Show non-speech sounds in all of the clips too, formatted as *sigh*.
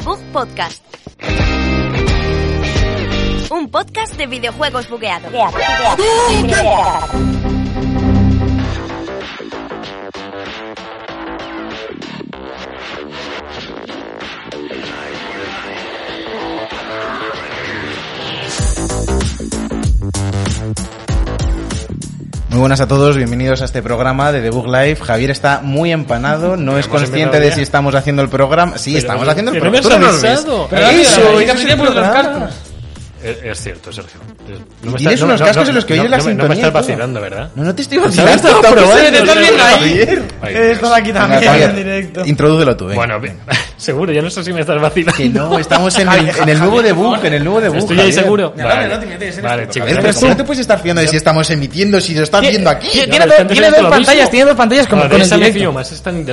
The Bug Podcast. Un podcast de videojuegos bugueados. Muy buenas a todos, bienvenidos a este programa de The Book Live. Javier está muy empanado, *laughs* no es consciente de si estamos haciendo el programa. Sí, estamos haciendo el programa. me has ¿Tú no lo ves? avisado. Pero Pero eso, mira, eso mira, es mira, el programa. Es, es cierto, Sergio. No tienes unos cascos en los que no, oyes la no me- No sintonía me estás todo. vacilando, ¿verdad? No, no te estoy vacilando. Estaba estaba probando, probando, estás viendo ahí. He estado aquí Venga, también en directo. Introdúcelo tú, venga. Bueno, bien, *laughs* seguro, yo no sé si me estás vacilando. Que no, estamos en el, en el nuevo debug, en el nuevo debug. ¿Estoy ahí seguro? No vale tú. chicos. ¿cómo te puedes estar fiando de si estamos emitiendo, si lo estás viendo aquí? Tiene, No, dos- pantallas, tiene dos pantallas como No, con el me directo.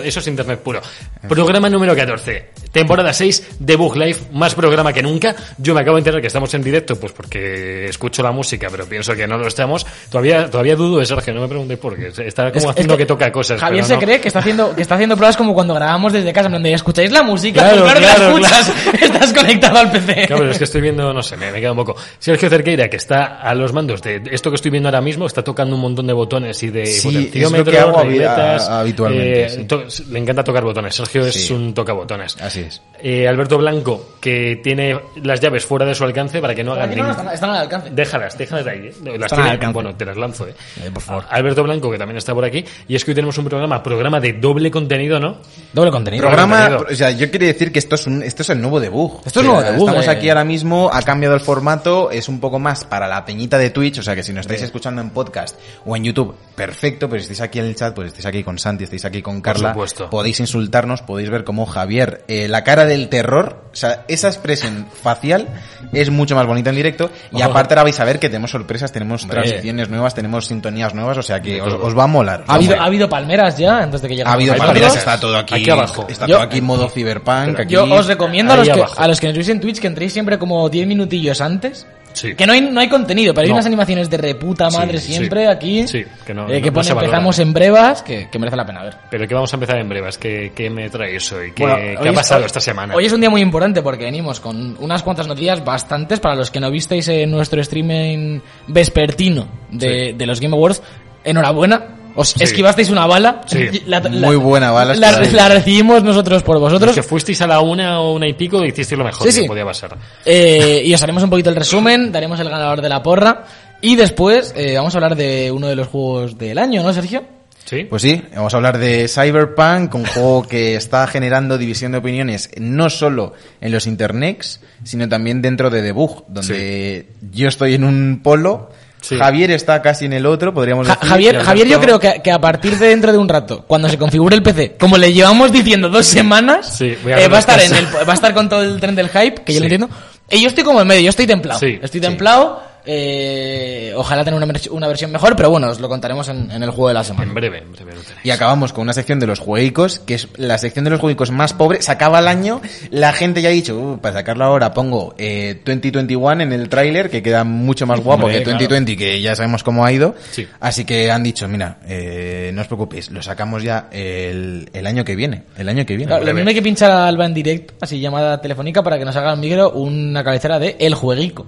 eso es internet puro. Programa número 14, temporada 6 de Bug Life, más programa que nunca. Yo me acabo de enterar que estamos en directo, pues porque escucho la música, pero pienso que no lo estamos. Todavía todavía dudo de Sergio, no me preguntéis por qué. Está como Es- es haciendo que, toca cosas. Javier pero se no. cree que está haciendo que está haciendo pruebas como cuando grabamos desde casa, donde escucháis la música, Claro, pues claro, que claro, la escuchas, *laughs* estás conectado al PC. Claro, pero es que estoy viendo, no sé, me, me queda un poco. Sergio Cerqueira, que está a los mandos de esto que estoy viendo ahora mismo, está tocando un montón de botones y de Sí, potenciómetros, es lo que hago habi- regletas, a- habitualmente, eh, sí. to- le encanta tocar botones. Sergio es un tocabotones. Así es. Eh, Alberto Blanco, que tiene las llaves fuera de su alcance para que no hagan no, están, están al alcance. Déjalas, déjalas ahí. ¿eh? Las Están tiene- al alcance. bueno, te las lanzo, ¿eh? Eh, por favor. Alberto Blanco, que también está por aquí. Y es que hoy tenemos un programa, programa de doble contenido, ¿no? Doble contenido. Programa, contenido. o sea, yo quiero decir que esto es un, esto es el nuevo debug. Esto es O sea, nuevo debug, Estamos eh. aquí ahora mismo, ha cambiado el formato, es un poco más para la peñita de Twitch, o sea que si nos estáis escuchando en podcast o en YouTube, perfecto, pero si estáis aquí en el chat, pues estáis aquí con Santi, estáis aquí con Carla, supuesto. podéis insultarnos, podéis ver cómo Javier, eh, la cara del terror, o sea, esa expresión facial es mucho más bonita en directo y *laughs* Ojo. aparte ahora vais a ver que tenemos sorpresas, tenemos Hombre. transiciones nuevas, tenemos sintonías nuevas, o sea que os, os va a molar. Ha habido, ha habido palmeras ya antes de que llegue Ha habido palmeras, está todo aquí. Aquí abajo. Está Yo- todo aquí en modo cyberpunk. Aquí. Yo os recomiendo a los, que, a los que nos veis en Twitch que entréis siempre como 10 minutillos antes. Sí. Que no hay, no hay contenido, pero hay No. unas animaciones de reputa madre Sí, siempre sí. aquí. Sí, que no- eh, que pone empezamos en brevas, que, que merece la pena ver. Pero que vamos a empezar en brevas. ¿Qué, qué me traes hoy? ¿Qué, Bueno, qué ha pasado esta semana? Hoy es un día muy importante porque venimos con unas cuantas noticias bastantes para los que no visteis en nuestro streaming vespertino de, de los Game Awards. Enhorabuena. Os Sí. esquivasteis una bala. Sí. *laughs* Muy buena bala, La, la recibimos nosotros por Los vosotros. que fuisteis a la una o una y pico y hicisteis lo mejor Sí, que sí. podía pasar. Eh, y os haremos un poquito el resumen, daremos el ganador de la porra. Y después eh, vamos a hablar de uno de los juegos del año, ¿no, Sergio? ¿Sí? Pues sí, vamos a hablar de Cyberpunk, un juego que está generando división de opiniones no solo en los internets, sino también dentro de Debug, donde yo estoy en un polo, Sí. Javier está casi en el otro, podríamos Ja- decir. Javier, Javier, yo creo que, que a partir de dentro de un rato, cuando se configure el PC, como le llevamos diciendo dos semanas, Sí, eh, va a estar en el, va a estar con todo el tren del hype, que yo lo entiendo. Y yo estoy como en medio, yo estoy templado. Sí, estoy templado. Eh, ojalá tener una, una versión mejor, pero bueno, os lo contaremos en, en el juego de la semana. En breve, en breve lo tenéis. Y acabamos con una sección de los jueguicos, que es la sección de los jueguicos más pobre. Se acaba el año, la gente ya ha dicho, "Uh, para sacarlo ahora pongo eh, 2021 en el tráiler, que queda mucho más guapo Hombre, que claro. 2020, que ya sabemos cómo ha ido. Sí. Así que han dicho, mira, eh, no os preocupéis, lo sacamos ya el, el año que viene. El año que viene. Claro, lo mismo hay que pinchar a Alba en directo, así llamada telefónica, para que nos haga el micro una cabecera de El Jueguico.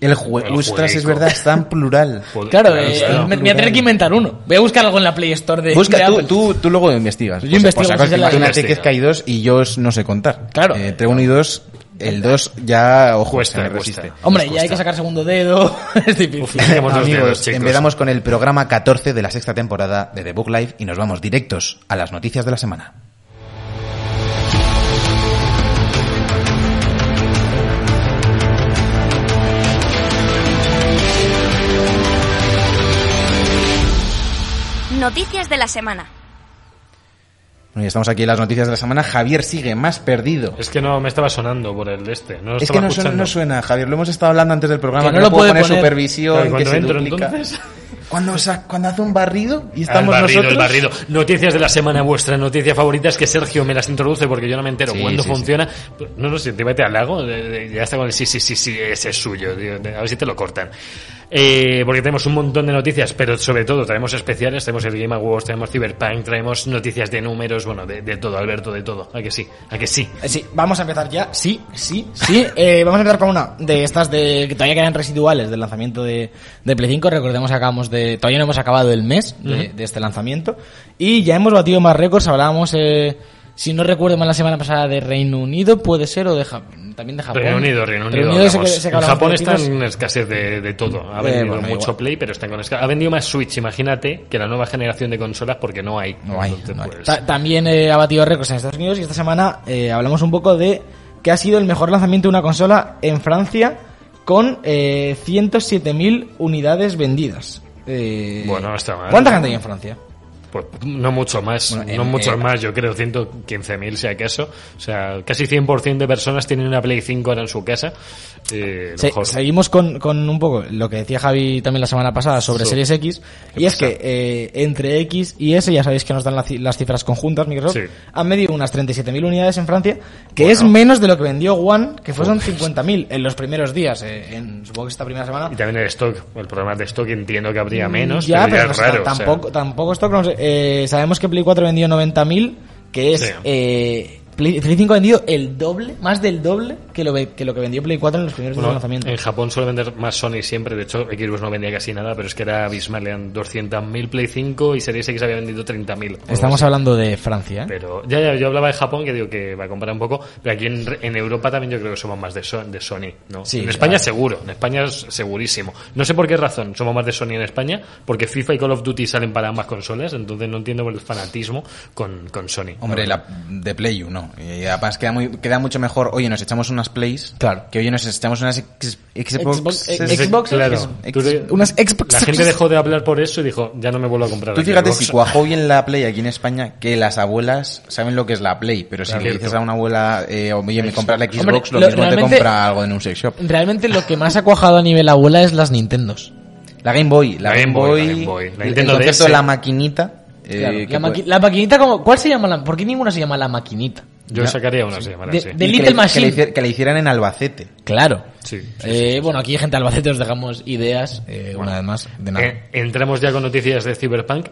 El juego, ostras, es verdad, está en plural. *laughs* Pod- Claro, eh, claro. me, me voy a tener que inventar uno. Voy a buscar algo en la Play Store de, Busca, de tú, Apple. tú, tú luego investigas. Yo Pues, investigo, pues, la- imagínate que es que hay dos y yo no sé contar. Claro. Eh, entre uno y dos, el dos ya, ojo, Cuesta, se resiste. Hombre, ya hay que sacar segundo dedo. *laughs* es difícil. Uf, Amigos, dedos, empezamos con el programa 14 de la sexta temporada de The Book Live y nos vamos directos a las noticias de la semana. Noticias de la semana. Bueno, ya estamos aquí en las noticias de la semana. Javier sigue más perdido. Es que no me estaba sonando por el este. No lo Es que no suena, no suena, Javier. Lo hemos estado hablando antes del programa. Que Que no no, lo puedo puede poner, poner. supervisión, que cuando se entro, duplica. entonces. *laughs* Cuando, cuando hace un barrido y El estamos barrido, nosotros. el barrido. Noticias de la semana, vuestra noticia favorita es que Sergio me las introduce porque yo no me entero Sí, cuándo sí, funciona. No lo sé, te vete al lago. Ya está con el sí, sí, sí, sí, ese es suyo. tío, A ver si te lo cortan. Eh, porque tenemos un montón de noticias, pero sobre todo traemos especiales, tenemos el Game Awards, tenemos Cyberpunk, traemos noticias de números, bueno, de, de todo, Alberto, de todo. ¿A que sí? ¿A que sí? Eh, Sí, vamos a empezar ya. Sí, sí, sí. Eh, vamos a empezar con una de estas de que todavía quedan residuales del lanzamiento de, de Play 5. Recordemos que acabamos de. Todavía no hemos acabado el mes de, de este lanzamiento. Y ya hemos batido más récords. Hablábamos, eh, si no recuerdo mal, la semana pasada de Reino Unido, puede ser, o de Japón. También de Japón. Reino Unido, Reino Unido. que- sé que en Japón tipos. en escasez de, de todo. Ha Eh, vendido bueno, mucho igual. Play, pero están con escasez. Ha vendido más Switch, imagínate, que la nueva generación de consolas porque no hay. No hay, Entonces, no hay. pues, Ta- también eh, ha batido récords en Estados Unidos y esta semana eh, hablamos un poco de que ha sido el mejor lanzamiento de una consola en Francia con eh, 107.000 unidades vendidas. Eh, Bueno, no está mal. ¿Cuánta gente hay en Francia? Pues no mucho más, Bueno, no en- mucho más, yo creo 115.000 si acaso. O sea, casi 100% de personas tienen una Play 5 ahora en su casa. Eh, Se- seguimos con, con un poco lo que decía Javi también la semana pasada sobre So- Series X. Y es que eh, entre X y S, ya sabéis que nos dan la las cifras conjuntas, Microsoft, Sí. han medido unas 37.000 unidades en Francia, que es menos de lo que vendió One, que fueron 50.000 en los primeros días, eh, en, supongo que esta primera semana. Y también el stock, el problema de stock entiendo que habría menos, ya, pero, ya no es sé, raro. o sea, tampoco, tampoco esto, no sé, eh, sabemos que Play 4 vendió 90.000, que es... Sí. eh, Play, Play 5 ha vendido el doble, más del doble que lo, que lo que vendió Play 4 en los primeros días bueno, de lanzamiento. en Japón suele vender más Sony siempre, de hecho Xbox no vendía casi nada, pero es que era abismal, eran 200.000 Play 5 y Series X había vendido 30.000. o algo Estamos así. hablando de Francia, ¿eh? Pero ya, ya, yo hablaba de Japón, que digo que va a comparar un poco, pero aquí en, en Europa también yo creo que somos más de, So- de Sony, ¿no? Sí, en España claro. seguro, en España es segurísimo. No sé por qué razón somos más de Sony en España, porque FIFA y Call of Duty salen para ambas consolas, entonces no entiendo el fanatismo con, con Sony. Hombre, la de Play 1. Y además queda, muy, queda mucho mejor, oye, nos echamos unas Plays. Claro. Que oye, nos echamos unas X- Xbox. Xbox, eh, Xbox, claro. Unas Xbox. La gente dejó de hablar por eso y dijo, ya no me vuelvo a comprar Tú fíjate Xbox. si cuajó bien la Play aquí en España, que las abuelas saben lo que es la Play, pero si le dices a una abuela, eh, oye, me compras la Xbox, Hombre, lo, lo- mismo te compra algo en un sex shop. Realmente lo que más ha cuajado a nivel abuela es las Nintendos. La Game Boy, la, La Game Game Boy, Boy, la Game Boy. La el concepto DS. de la maquinita. eh, Claro, puede- la maquinita, como, ¿cuál se llama la, ¿por qué ninguna se llama la maquinita? Yo sacaría una, se llamará De- de- Little que, le- Machine. Que le, que le hicieran en Albacete. Claro. Sí, sí, Eh, Bueno, aquí gente de Albacete os dejamos ideas, eh, una vez más, de nada. Eh, entramos ya con noticias de Cyberpunk.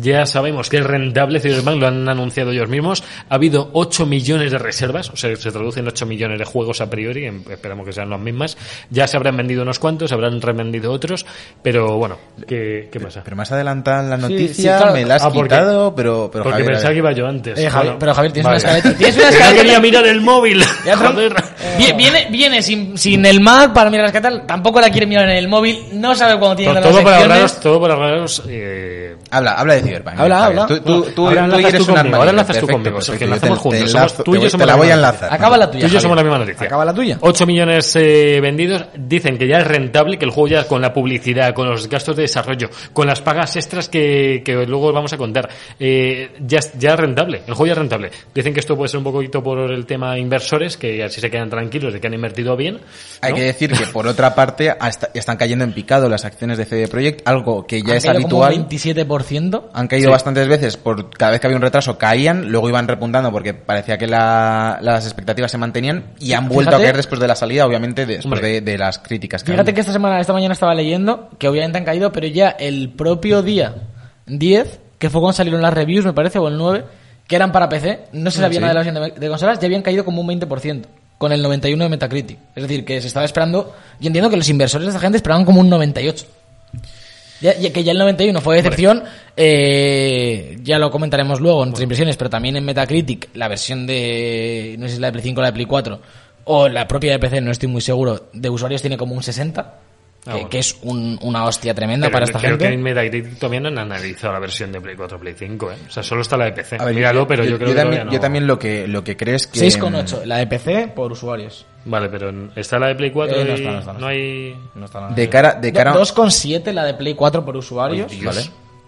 Ya sabemos que es rentable Cyberpunk, lo han anunciado ellos mismos. Ha habido 8 millones de reservas, o sea, se traducen 8 millones de juegos a priori, esperamos que sean las mismas. Ya se habrán vendido unos cuantos, se habrán revendido otros, pero bueno, ¿qué, qué pasa? Pero más adelantada la Sí, noticia, sí, claro. me la has Ah, porque- quitado, pero, pero Porque Javier, pensaba que iba yo antes. Eh, Javi- Bueno, pero Javier, tienes vale. una escaleta. Tienes una escaleta. quería mirar el móvil. Joder. Vie- Viene, viene sin, sin el Mac para mirar las catas, tampoco la quiere mirar en el móvil, no sabe cuándo tiene Todo, las todo para secciones. ahorraros, todo para ahorraros. Eh, Habla, habla de Cyberpunk. Habla, habla. Tú, tú, tú, Ahora tú eres tú un conmigo, ahora enlazas tú perfecto, conmigo, perfecto. Yo enlazamos juntos, te somos- tú y yo somos la la voy a enlazar. Acaba la tuya. Tú y yo somos la misma noticia. Acaba la tuya. 8 millones eh, vendidos. Dicen que ya es rentable, que el juego ya con la publicidad, con los gastos de desarrollo, con las pagas extras que, que luego vamos a contar, eh, ya, es- ya es rentable. El juego ya es rentable. Dicen que esto puede ser un poquito por el tema inversores, que así se quedan tranquilos de que han invertido bien. Hay que decir que por otra parte hasta- están cayendo en picado las acciones de CD Projekt, algo que ya Han es caído como un habitual. 27%. Han caído Sí. bastantes veces, por cada vez que había un retraso caían, luego iban repuntando porque parecía que la- las expectativas se mantenían y han vuelto Fíjate- a caer después de la salida, obviamente después de, de las críticas que Fíjate había. que esta semana, esta mañana estaba leyendo que obviamente han caído, pero ya el propio día 10, que fue cuando salieron las reviews, me parece, o el 9, que eran para PC, no se sabía Sí. nada de la versión de, de consolas, ya habían caído como un 20%, con el 91 de Metacritic. Es decir, que se estaba esperando, yo entiendo que los inversores de esta gente esperaban como un 98. Ya, ya- que ya el 91 fue decepción, eh, ya lo comentaremos luego en nuestras impresiones, pero también en Metacritic, la versión de, no sé si es la de Play 5 o la de Play 4, o la propia de PC, no estoy muy seguro, de usuarios tiene como un 60, que, bueno. que es un- una hostia tremenda Pero para esta creo gente. que en Metacritic todavía no han analizado la versión de Play 4 Play 5, ¿eh? O sea, solo está la de PC. A ver, Míralo, pero yo, creo que también, no. yo también lo que, lo que crees que... 6,8, la de PC por usuarios. Vale, pero está la de Play 4 Eh, no y está, no está, no no hay... No está nada De cara, de cara, Do- 2,7 la de Play 4 por usuarios. Uy. Vale.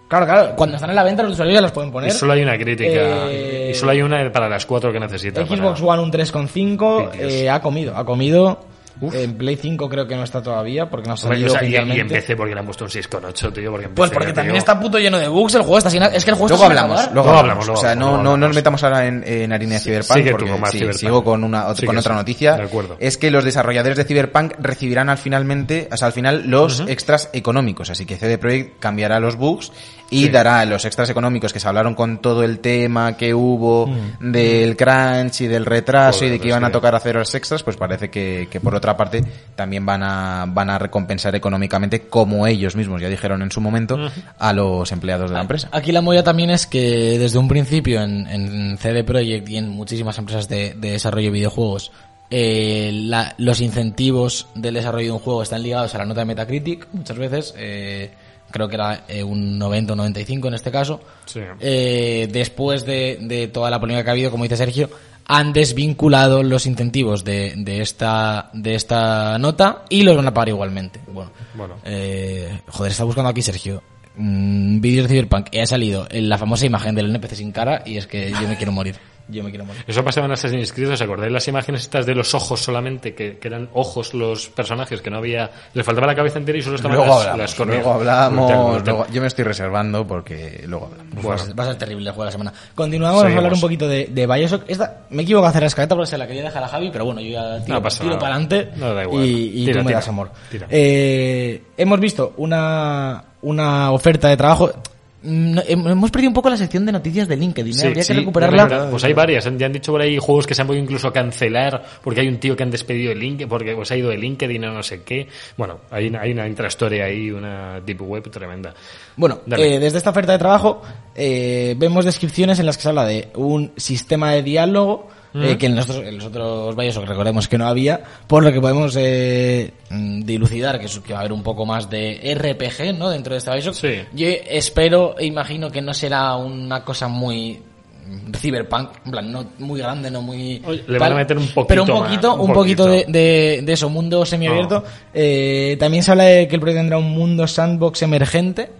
Claro, claro, cuando están en la venta los usuarios ya las pueden poner. Y solo hay una crítica. Eh, Y solo hay una para las cuatro que necesitan. Xbox para- One un 3,5 Ay, Dios. eh, ha comido, ha comido Uf. En Play 5 creo que no está todavía porque no ha Hombre, salido o sea, y, y empecé porque le han puesto un 6,8, tío. Porque Pues porque tío. también está puto lleno de bugs el juego está sin es que el juego Luego está sin hablamos, acabar. luego Luego hablamos. hablamos, O sea, no, hablamos, no nos metamos ahora en, en harina de Cyberpunk sigue porque sí, Cyberpunk. sigo con, una, Sigue, con otra noticia. De acuerdo. Es que los desarrolladores de Cyberpunk recibirán al finalmente, o sea, al final los extras económicos. Así que CD Projekt cambiará los bugs y Sí. dará los extras económicos que se hablaron con todo el tema que hubo del crunch y del retraso Joder, y de que iban a tocar hacer los extras, pues parece que, que por otra parte también van a, van a recompensar económicamente, como ellos mismos ya dijeron en su momento, a los empleados de la empresa. Aquí la movida también es que desde un principio en, en CD Projekt y en muchísimas empresas de, de desarrollo de videojuegos, eh, la- los incentivos del desarrollo de un juego están ligados a la nota de Metacritic, muchas veces, eh, creo que era eh, un 90 o 95 en este caso. Sí. Eh, después de, de toda la polémica que ha habido, como dice Sergio, han desvinculado los incentivos de, de esta de esta nota y los van a pagar igualmente. Bueno, Bueno. eh, joder, está buscando aquí Sergio. Mm, vídeos de Cyberpunk y ha salido en la famosa imagen del NPC sin cara y es que yo me quiero morir. Yo me quiero morir. Eso pasaba en Assassin's Creed, ¿os acordáis las imágenes estas de los ojos solamente? Que, que eran ojos los personajes, que no había... Les faltaba la cabeza entera y solo estaban Luego las, hablamos, las corneas. luego hablamos, luego- yo me estoy reservando porque luego hablamos. Va a ser- va a ser terrible el juego de la semana. Continuamos a Seguimos. hablar un poquito de, de Bioshock. Esta, me equivoco a hacer la escaleta porque se la quería dejar a Javi, pero bueno, yo ya tiro, No tiro para adelante No, da igual. y, y Tira, tú me tira. das amor. Tira. Eh, hemos visto una, una oferta de trabajo. Mm, hem- Hemos perdido un poco la sección de noticias de LinkedIn. ¿eh? Sí, Habría sí, que recuperarla. Pues hay varias. Ya han dicho por ahí juegos que se han podido incluso cancelar porque hay un tío que han despedido de LinkedIn, porque pues, ha ido de LinkedIn o no sé qué. Bueno, hay, una- hay una intrastoria ahí, una deep web tremenda. Bueno, eh, desde esta oferta de trabajo eh, vemos descripciones en las que se habla de un sistema de diálogo eh, que en los, otros, en los otros Bioshock recordemos que no había, por lo que podemos eh, mm, dilucidar que, va a haber un poco más de RPG ¿no? dentro de este Bioshock. Sí. Yo espero e imagino que no será una cosa muy cyberpunk, en plan, no muy grande, no muy... Oye, le van a meter un poquito Pero un más, poquito, un un poquito de, poquito. de, de eso, mundo semiabierto. No. Eh, también se habla de que el proyecto tendrá un mundo sandbox emergente.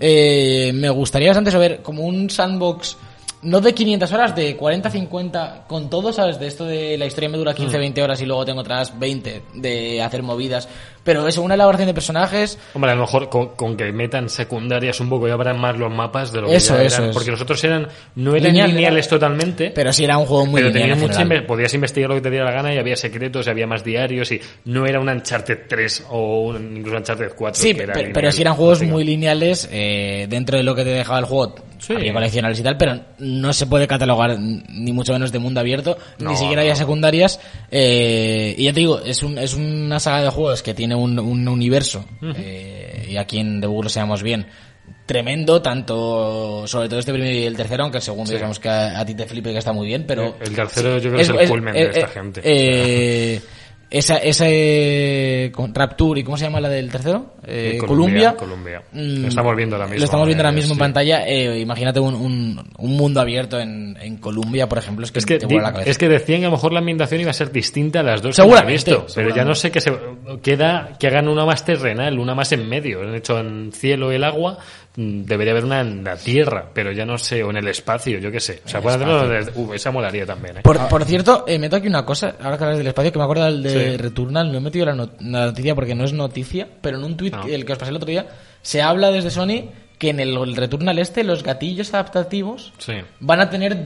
Eh, me gustaría bastante saber como un sandbox, no de 500 horas, de 40, 50, con todo, ¿sabes? De esto de la historia me dura 15, 20 horas y luego tengo otras 20 de hacer movidas. Pero eso, una elaboración de personajes. Hombre, a lo mejor con, con que metan secundarias un poco y abran más los mapas de lo que Eso, ya eso eran. Porque los otros eran, no eran Lineal, lineales era- totalmente. Pero sí era un juego muy pero lineal tenías inve- podías investigar lo que te diera la gana y había secretos y había más diarios y no era un Uncharted 3 o un, incluso Uncharted 4 Sí, que era pe- pero, sí eran juegos muy lineales eh, dentro de lo que te dejaba el juego. Sí. Había coleccionables y tal, pero no se puede catalogar ni mucho menos de mundo abierto, No, ni siquiera no. había secundarias. eh, y ya te digo, es, un, es una saga de juegos que tiene un, un universo, eh, y aquí en The Book lo sabemos bien, tremendo, tanto sobre todo este primero y el tercero, aunque el segundo Sí. digamos que a, a ti te flipe que está muy bien, pero... El tercero yo creo que es el culmen de esta gente. eh, esa, ese con Rapture y ¿cómo se llama la del tercero? Eh, Eh, Columbia. Columbia. Mm, Lo estamos viendo ahora mismo. Lo estamos viendo ahora eh, mismo en pantalla. Eh, imagínate un, un, un mundo abierto en, en Columbia, por ejemplo. Es que, Es que, te la cabeza. es que decían que a lo mejor la ambientación iba a ser distinta a las dos Seguramente, que visto. Pero ya seguramente. no sé que se queda que hagan una más terrenal, una más en medio. Han hecho en cielo el agua, debería haber una en la tierra, pero ya no sé, o en el espacio, yo qué sé. O sea, pueden hacerlo uh, esa molaría también, ¿eh? Por, por cierto, eh, meto aquí una cosa, ahora que hablas del espacio, que me acuerdo del de Sí. Returnal, no he metido la, not- la noticia porque no es noticia, pero en un tweet Ah. el que os pasé el otro día, se habla desde Sony que en el, el Returnal este los gatillos adaptativos Sí. van a tener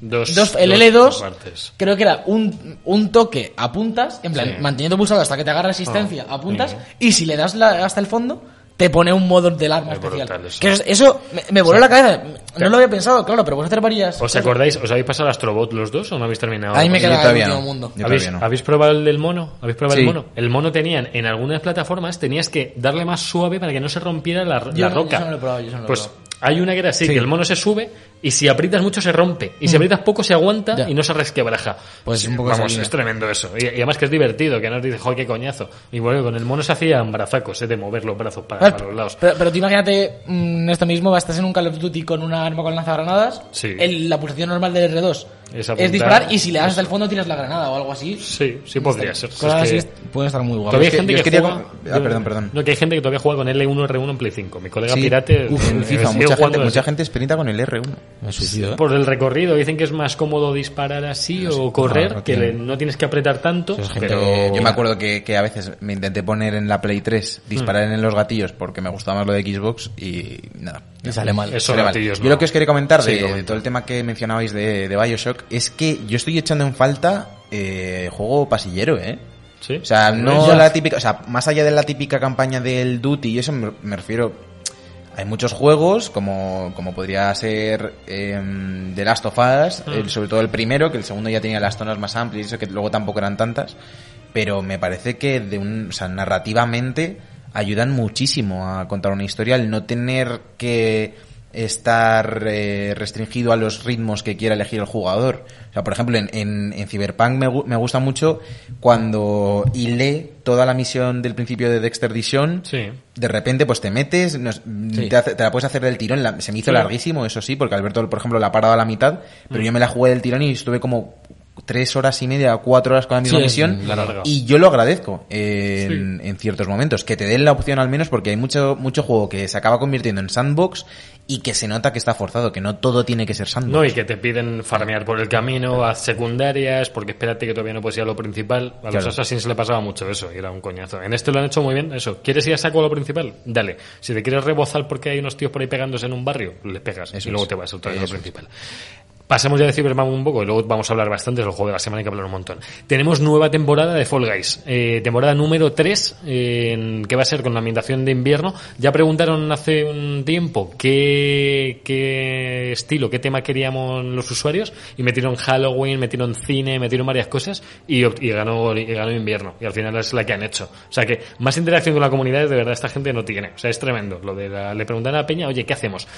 Dos, dos, el dos L2 partes. creo que era un, un toque apuntas en plan Sí. manteniendo pulsado hasta que te agarra resistencia Ah, apuntas sí. y si le das la- hasta el fondo te pone un modo del arma Es especial brutal eso. que eso, eso me, me voló la cabeza no lo había pensado claro pero puedes hacer varias ¿Os cosas. acordáis? ¿Os habéis pasado al Astrobot los dos o no habéis terminado? a mí me Yo queda el todavía último no. mundo ¿Habéis, todavía no. ¿Habéis probado el del mono? ¿Habéis probado Sí. el mono? El mono tenían, en algunas plataformas tenías que darle más suave para que no se rompiera la, Yo la roca. yo no lo he probado, yo no lo he pues probado. Hay una que era así, Sí. que el mono se sube y si aprietas mucho se rompe. Y si aprietas poco se aguanta Ya. y no se resquebraja. Pues un poco Vamos, es tremendo eso. Y, y además que es divertido, que no te dice, joder, qué coñazo. Y bueno, con el mono se hacían brazacos, eh, de mover los brazos para, para los lados. pero, pero tú imagínate mm, esto mismo, estás en un Call of Duty con una arma con lanzagranadas, Sí. en la pulsación normal del R2 Es disparar y si le das hasta el fondo tiras la granada o algo así. Sí, sí podría ser. Cosas Es que- así pueden estar muy guapas. Todavía hay que- gente yo que quería juega... com- ah, perdón, perdón. No, que hay gente que todavía juega con L1 R1 en Play 5. Mi colega Sí, pirate... uf, en eh, FIFA, mucha gente, mucha gente experimenta con el R1. Me suicido, ¿eh? Por el recorrido, dicen que es más cómodo disparar así o correr, no que le- no tienes que apretar tanto, Eso es gente pero... que- Yo me acuerdo que, que a veces me intenté poner en la Play 3, disparar Hmm. en los gatillos porque me gustaba más lo de Xbox y nada. Y sale mal. Eso Sale mal. Yo no. lo que os quería comentar Sí, de, todo el tema que mencionabais de, de Bioshock es que yo estoy echando en falta eh, juego pasillero, ¿eh? ¿Sí? O sea, no la típica, o sea, más allá de la típica campaña del Duty y eso me, me refiero. Hay muchos juegos, como, como podría ser em, The Last of Us, Mm. el- sobre todo el primero, que el segundo ya tenía las zonas más amplias y eso, que luego tampoco eran tantas. Pero me parece que de un, o sea, narrativamente ayudan muchísimo a contar una historia, el no tener que estar eh, restringido a los ritmos que quiera elegir el jugador. O sea, por ejemplo, en, en, en Cyberpunk me, me gusta mucho cuando hilé toda la misión del principio de Dexter Dishon. Sí. De repente, pues te metes, nos- te, hace- te la puedes hacer del tirón. La- se me hizo Sí. larguísimo, eso sí, porque Alberto, por ejemplo, la ha parado a la mitad, pero yo me la jugué del tirón y estuve como tres horas y media, cuatro horas con la misma Sí, misión. Y yo lo agradezco en, en ciertos momentos. Que te den la opción al menos porque hay mucho, mucho juego que se acaba convirtiendo en sandbox y que se nota que está forzado, que no todo tiene que ser sandbox. No, y que te piden farmear por el camino, haz secundarias, porque espérate que todavía no puedes ir a lo principal. A los Claro. Assassins le pasaba mucho eso, y era un coñazo. En este lo han hecho muy bien, eso. ¿Quieres ir a saco a lo principal? Dale. Si te quieres rebozar porque hay unos tíos por ahí pegándose en un barrio, les pegas. Eso y luego es. te vas otra vez a lo es. Pasemos ya de Cyberpunk un poco y luego vamos a hablar bastante del juego de la semana y que hablar un montón. Tenemos nueva temporada de Fall Guys, eh, temporada número 3, eh, que va a ser con la ambientación de invierno. Ya preguntaron hace un tiempo qué, qué estilo, qué tema queríamos los usuarios y metieron Halloween, metieron cine, metieron varias cosas y, y ganó, y ganó invierno. Y al final es la que han hecho. O sea que más interacción con la comunidad de verdad esta gente no tiene. O sea, es tremendo. Lo de la- le preguntan a la Peña, oye, ¿qué hacemos?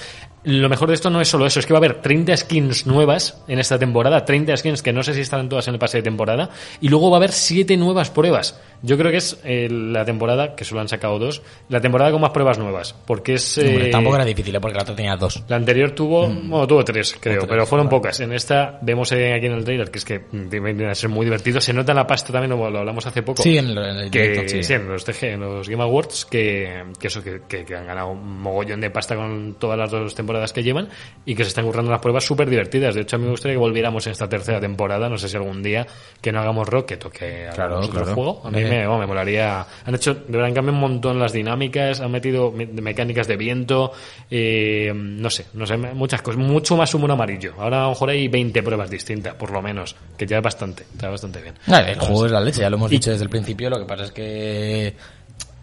Lo mejor de esto no es solo eso, es que va a haber 30 skins nuevas en esta temporada, 30 skins que no sé si estarán todas en el pase de temporada, y luego va a haber 7 nuevas pruebas. Yo creo que es eh, la temporada, que solo han sacado dos, la temporada con más pruebas nuevas, porque es... Hombre, eh, tampoco era difícil, ¿eh? porque la otra tenía dos. la anterior tuvo, bueno, tuvo tres, creo, tres, pero fueron pocas. En esta vemos eh, aquí en el trailer que es que mm, viene a ser muy divertido. Se nota la pasta también, lo, lo hablamos hace poco. Sí, en el, en el que, directo, sí. sí, en los TG, en los Game Awards, que, que eso, que, que- que han ganado un mogollón de pasta con todas las dos temporadas que llevan y que se están currando unas pruebas súper divertidas. De hecho, a mí me gustaría que volviéramos en esta tercera temporada. No sé si algún día que no hagamos Rocket o que Claro, hagamos otro claro. juego. A mí me, bueno, me molaría. Han hecho, de verdad, han cambiado un montón las dinámicas, han metido me- mecánicas de viento, eh, no sé, no sé, muchas cosas. Mucho más humor amarillo. Ahora a lo mejor hay 20 pruebas distintas, por lo menos, que ya es bastante, está bastante bien. Ah, el juego es la leche, ya lo hemos dicho desde el principio. Lo que pasa es que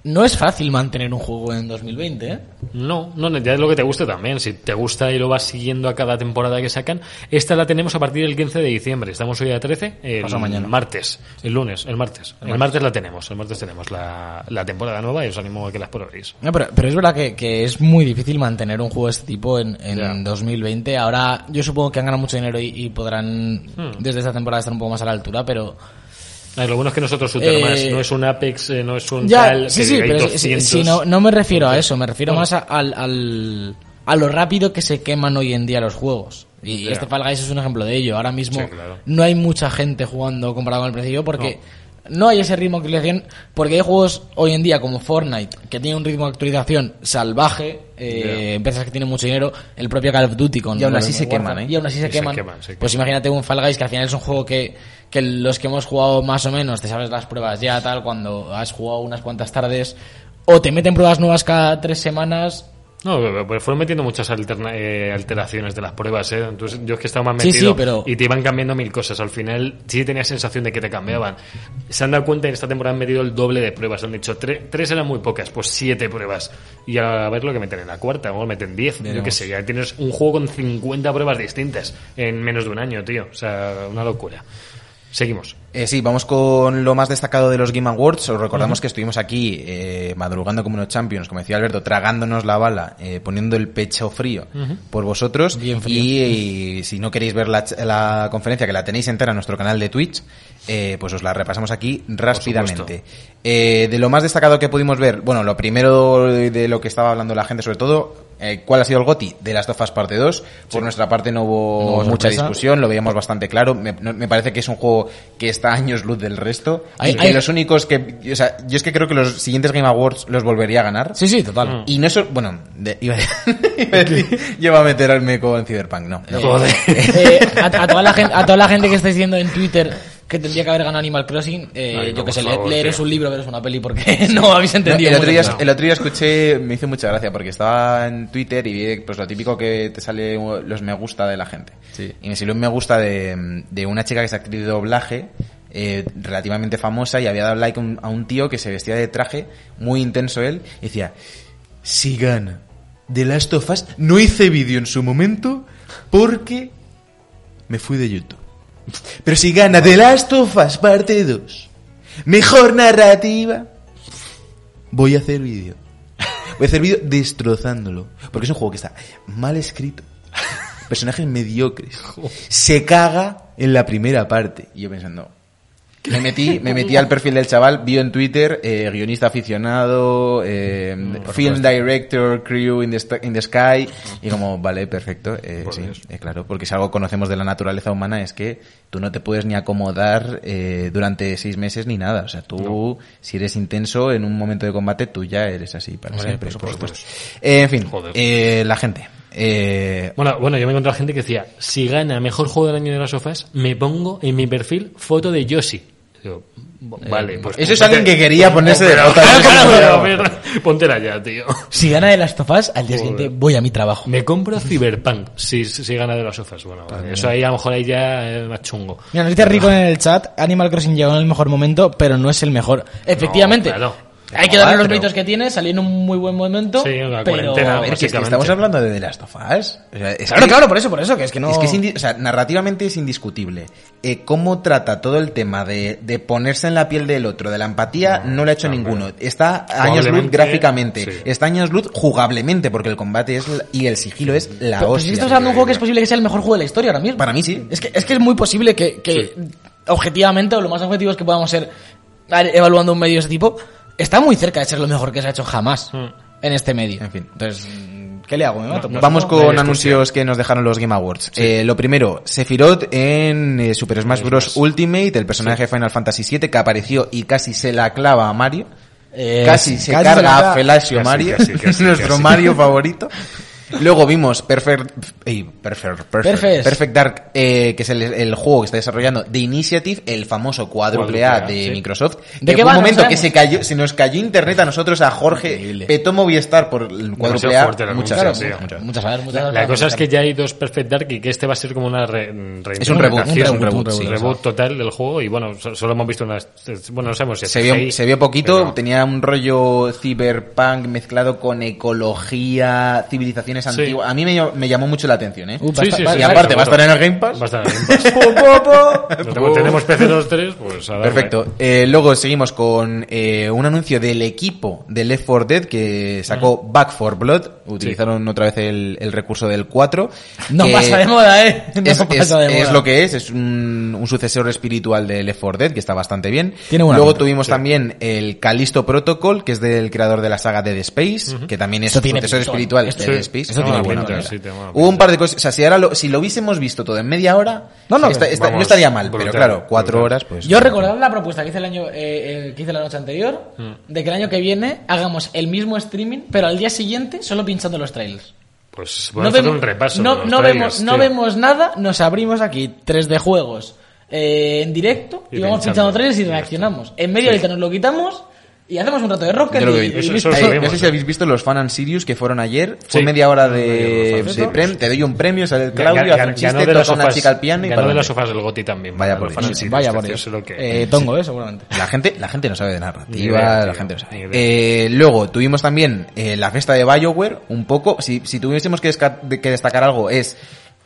no es fácil mantener un juego en 2020, ¿eh? No, no, ya es lo que te guste también. Si te gusta y lo vas siguiendo a cada temporada que sacan, esta la tenemos a partir del 15 de diciembre. Estamos hoy a 13, el Pasado mañana. martes, el lunes, el martes. El, martes. la tenemos, el martes tenemos la, la temporada nueva y os animo a que las probéis. No, pero, pero es verdad que, que es muy difícil mantener un juego de este tipo en, en Ya. 2020. Ahora yo supongo que han ganado mucho dinero y, y podrán Hmm. desde esta temporada estar un poco más a la altura, pero... Ah, Lo bueno es que nosotros Shooter Eh, más, no es un Apex, eh, no es un Ya, tal, sí, sí, pero sí, sí, 200. sí, no, no me refiero a eso, me refiero Bueno. más a, al, al- a lo rápido que se queman hoy en día los juegos. Y este Fall Guys es un ejemplo de ello. Ahora mismo Sí, claro. no hay mucha gente jugando comparado con el principio porque no. Hay ese ritmo de actualización, porque hay juegos hoy en día como Fortnite que tiene un ritmo de actualización salvaje, eh, empresas que tienen mucho dinero, el propio Call of Duty con Y aún así se Warfare, queman, ¿eh? Y aún así se queman. queman, se Pues queman. imagínate un Fall Guys que al final es un juego que, que los que hemos jugado más o menos, te sabes las pruebas ya, tal, cuando has jugado unas cuantas tardes, o te meten pruebas nuevas cada tres semanas. No, pues fueron metiendo muchas alterna- eh, alteraciones de las pruebas, ¿eh? Entonces, yo es que estaba más metido sí, pero- y te iban cambiando mil cosas. Al final, sí tenía sensación de que te cambiaban. Se han dado cuenta en esta temporada han metido el doble de pruebas. Han dicho, tre- tres eran muy pocas, pues siete pruebas. Y a ver lo que meten en la cuarta, o meten diez. Yo qué sé, ya tienes un juego con 50 pruebas distintas en menos de un año, tío. O sea, una locura. Seguimos. Eh, sí, vamos con lo más destacado de los Game Awards. Os recordamos que estuvimos aquí eh, madrugando como unos champions, como decía Alberto, tragándonos la bala, eh, poniendo el pecho frío por vosotros. Bien frío. Y, y si no queréis ver la, la conferencia, que la tenéis entera en nuestro canal de Twitch, eh, pues os la repasamos aquí rápidamente. Eh, de lo más destacado que pudimos ver, bueno, lo primero de lo que estaba hablando la gente, sobre todo, eh, ¿cuál ha sido el GOTI? De las Us parte 2. Por nuestra parte no hubo, No hubo mucha discusión, lo veíamos bastante claro. Me, no- me parece que es un juego que está a años luz del resto. Hay- y que los únicos que, o sea, yo es que creo que los siguientes Game Awards los volvería a ganar. Sí, sí, total. Y no eso, bueno, de- iba, a, *laughs* iba a decir, yo iba a meterme con Cyberpunk, no. no. Joder. Eh, a, a toda la gente, a toda la gente que estáis diciendo en Twitter que tendría que haber ganado Animal Crossing, eh, Ay, yo no, que sé, favor, leeros tío. un libro, veros una peli, porque *laughs* no habéis No, entendido. el, otro muy día, bien. el otro día escuché, me hizo mucha gracia porque estaba en Twitter y vi pues lo típico que te sale los me gusta de la gente. Y me salió un me gusta de, de una chica que es actriz de doblaje eh, relativamente famosa y había dado like a un, a un tío que se vestía de traje, muy intenso él, y decía, si gana The Last of Us, no hice vídeo en su momento porque me fui de YouTube. Pero si gana The Last of Us parte 2, mejor narrativa, voy a hacer vídeo. Voy a hacer vídeo destrozándolo. Porque es un juego que está mal escrito. Personajes mediocres. Se caga en la primera parte. Y yo pensando... Me metí, me metí al perfil del chaval, vio en Twitter, eh, guionista aficionado, eh, film director, crew in the, st- in the sky, y como, vale, perfecto, eh, Por sí, eh, claro, porque si algo conocemos de la naturaleza humana es que tú no te puedes ni acomodar eh, durante seis meses ni nada. O sea, tú, si eres intenso en un momento de combate, tú ya eres así para siempre, por por supuesto. Eh, en fin, eh, la gente. Eh, Bueno, bueno, yo me encontré a gente que decía, si gana mejor juego del año de las sofás, me pongo en mi perfil foto de Yoshi. Digo, vale, pues... eso es alguien que quería ponerse de nota. *laughs* pero- pero- Póntela ya, tío. Si gana de las tofas, al día Joder. siguiente voy a mi trabajo. Me compro Cyberpunk si, si gana de las sofás. Bueno, vale, eso ahí a lo mejor ahí ya es más chungo. Mira, nos dice Rico en el chat, Animal Crossing llegó en el mejor momento, pero no es el mejor. Efectivamente, claro. Hay que darle los Pero- méritos que tiene, salió en un muy buen momento, Sí, una pero... cuarentena, A ver, que es que estamos hablando de The Last of Us. O sea, es Claro, que- claro, por eso, por eso, que es que no... Es que es indi- o sea, narrativamente es indiscutible. Eh, cómo trata todo el tema de, de ponerse en la piel del otro, de la empatía, no, lo ha hecho no, ninguno. Está a años luz gráficamente, sí. está años luz jugablemente, porque el combate es la- y el sigilo es la Pero, pero si hostia. estamos hablando de un juego que es posible que sea el mejor juego de la historia ahora mismo. Para mí sí. Es que es, que es muy posible que, que objetivamente, o lo más objetivos que podamos ser evaluando un medio de ese tipo, está muy cerca de ser lo mejor que se ha hecho jamás Mm. en este medio. En fin. Entonces, ¿qué le hago? ¿Me mato? No, Vamos no, con anuncios que nos dejaron los Game Awards. Eh, lo primero, Sephiroth en eh, Super Smash Bros. Ultimate, el personaje de Final Fantasy VII que apareció y casi se la clava a Mario. Eh, casi se casi carga se la a Casi, Mario, casi, casi, *laughs* nuestro casi. Mario favorito. Luego vimos Perfect, ey, Perfect, Perfect, Perfect. Perfect Dark, eh, que es el, el juego que está desarrollando The Initiative, el famoso cuádruple A de sí. Microsoft. ¿De que qué fue un No momento que se cayó, se nos cayó internet a nosotros, a Jorge, Increíble. petó Movistar por el cuádruple A. Muchas gracias. muchas. Muchas La, cosa es que ya hay dos Perfect Dark y que este va a ser como una re, Es un reboot, un reboot, un sí. reboot total del juego y bueno, so- solo hemos visto unas... Bueno, no sabemos si es Se vio, CGI, se vio poquito, pero- tenía un rollo cyberpunk mezclado con ecología, civilizaciones Sí. antiguas. A mí me, llam- me llamó mucho la atención, ¿eh? Uh, Sí, sí, va- sí, y aparte, ¿va a estar en el Game Pass? Va a estar en el Game *laughs* Pass. No tenemos, tenemos PC 3 pues a darle. Perfecto. Eh, luego seguimos con eh, un anuncio del equipo de Left 4 Dead que sacó Back 4 Blood. Utilizaron otra vez el, el recurso del 4. No pasa de moda, ¿eh? No es, pasa es- de moda. es lo que es, es un, un sucesor espiritual de Left 4 Dead que está bastante bien. Tiene buena Luego tuvimos también el Callisto Protocol, que es del creador de la saga Dead Space, que también es un sucesor espiritual Esto- de Dead Space. Eso Muy tiene buena pinta, sí, Hubo un par de cosas, o sea, si ahora lo, si lo hubiésemos visto todo en media hora, No, no, vamos, no estaría mal, pero claro, cuatro brutal. horas, pues. Yo recordad la propuesta que hice el año eh, eh, que hice la noche anterior Mm. de que el año que viene hagamos el mismo streaming, pero al día siguiente solo pinchando los trailers. Pues a hacer un repaso. no, de no trailers, vemos, no vemos nada, nos abrimos aquí 3D juegos eh, en directo y, Y vamos pinchando. pinchando trailers y reaccionamos. En medio ahorita nos lo quitamos y hacemos un rato de Eh, lo no sé si eh. habéis visto los Fan and Sirius que fueron ayer. Fue Sí. media hora de, prem. Te doy un premio, sale el Claudio, ga- hace un chiste, de toca las una sofás- chica al piano y ganó para de las sofás del Goti también. Vaya por los eso. vaya por eso. sé lo que- Eh, tongo, eh, seguramente. La gente, la gente no sabe de narrativa, idea, la gente no sabe. Eh, luego tuvimos también eh, la fiesta de Bioware, un poco. Si, si tuviésemos que destacar algo es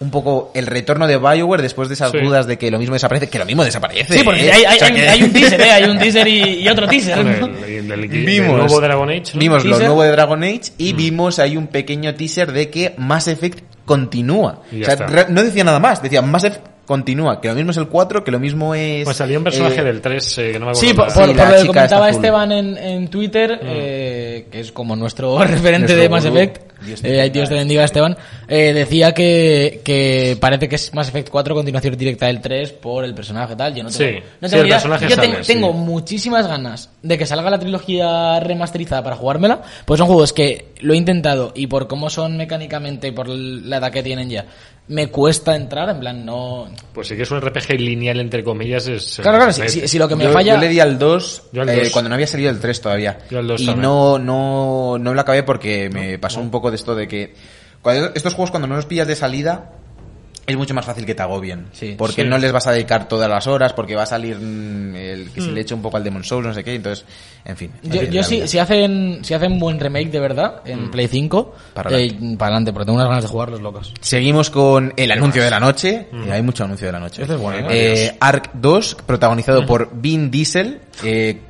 un poco el retorno de Bioware después de esas Sí. dudas de que lo mismo desaparece, que lo mismo desaparece. Sí, porque ¿eh? hay, hay- O sea hay- que- hay un teaser, ¿eh? Hay un *laughs* teaser y, y otro teaser. El, el- del Vimos, nuevo Dragon Age. ¿no? vimos lo nuevo de Dragon Age y vimos ahí un pequeño teaser de que Mass Effect continúa. O sea, no decía nada más, decía Mass Effect continúa, que lo mismo es el 4, que lo mismo es... Pues salía un personaje eh, del 3 eh, que no me acuerdo. Sí, por, Sí, por lo que comentaba. Esteban en, en Twitter, eh, que es como nuestro *laughs* referente Nuestro de Mass. Effect, Dios te eh, Dios te bendiga Esteban, eh, decía que, que parece que es Mass Effect 4 continuación directa del 3 por el personaje tal. Yo no tengo, Sí, no sí, tengo el idea. personaje Yo sale, sí. tengo muchísimas ganas de que salga la trilogía remasterizada para jugármela, pues son juegos que lo he intentado y por cómo son mecánicamente y por la edad que tienen ya, me cuesta entrar, en plan, no... Pues sí que es un RPG lineal, entre comillas. Es, Claro, claro, si, si- si lo que me yo, falla... yo le di al 2 Yo al eh, 2. cuando no había salido el 3 todavía. Yo al 2 y también. no, no, no lo acabé porque me pasó un poco de esto de que cuando- estos juegos cuando no los pillas de salida es mucho más fácil que te agobien. Sí. porque Sí. no les vas a dedicar todas las horas, porque va a salir mm, el que se le eche un poco al Demon Souls, no sé qué, entonces, en fin. Yo, yo si, si hacen si hacen buen remake de verdad en Play 5, Para eh, adelante. para adelante, porque tengo unas ganas de jugarlos locos. Seguimos con el anuncio de la noche. Eh, hay mucho anuncio de la noche. Este es bueno, Eh, Ark 2, protagonizado por Vin Diesel. Eh,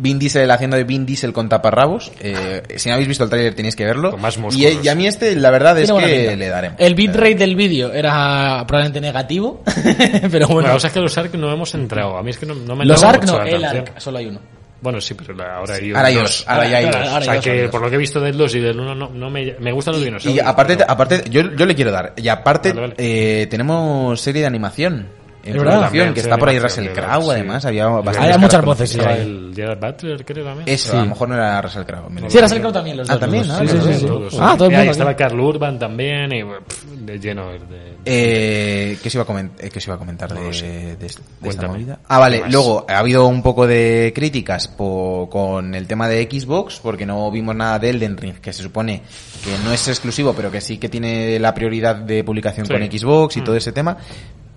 Vin Diesel haciendo de Vin Diesel con taparrabos. Eh, si no habéis visto el tráiler tenéis que verlo. Con más y, y a mí este, la verdad es que le daremos. El bitrate del vídeo era probablemente negativo, *laughs* pero bueno. Bueno, la cosa es que los ARC no hemos entrado. A mí es que no, no me los ARC no, la el. ARC, solo hay uno. Bueno, sí, pero la- ahora hay Ahora hay dos. ahora ya hay dos. ahora O sea que por lo que he visto del 2 y del 1 no, no me, me gustan los dinosaurios. Y aparte, pero- aparte yo, yo le quiero dar. Y aparte, Vale, vale. eh, tenemos serie de animación. En Es verdad. producción, También, que sí, está por ahí Russell. Crowe, Sí. además. Había caras muchas voces, sí. el Gerard Butler, creo también. Ese, a lo mejor no era Russell Crowe. Sí. Russell Crowe también, los Ah, dos. también, los ah, dos. sí, sí, sí, sí, sí. Ah, todo el Y ahí mundo. estaba. Carl Urban también y pff, de lleno de... Eh, ¿qué, se iba a coment- eh, qué se iba a comentar de, No lo sé. de- de esta movida? Ah, vale. Luego, ha habido un poco de críticas po- con el tema de Xbox, porque no vimos nada de Elden Ring, que se supone que no es exclusivo, pero que sí que tiene la prioridad de publicación Sí. con Xbox y Mm. todo ese tema.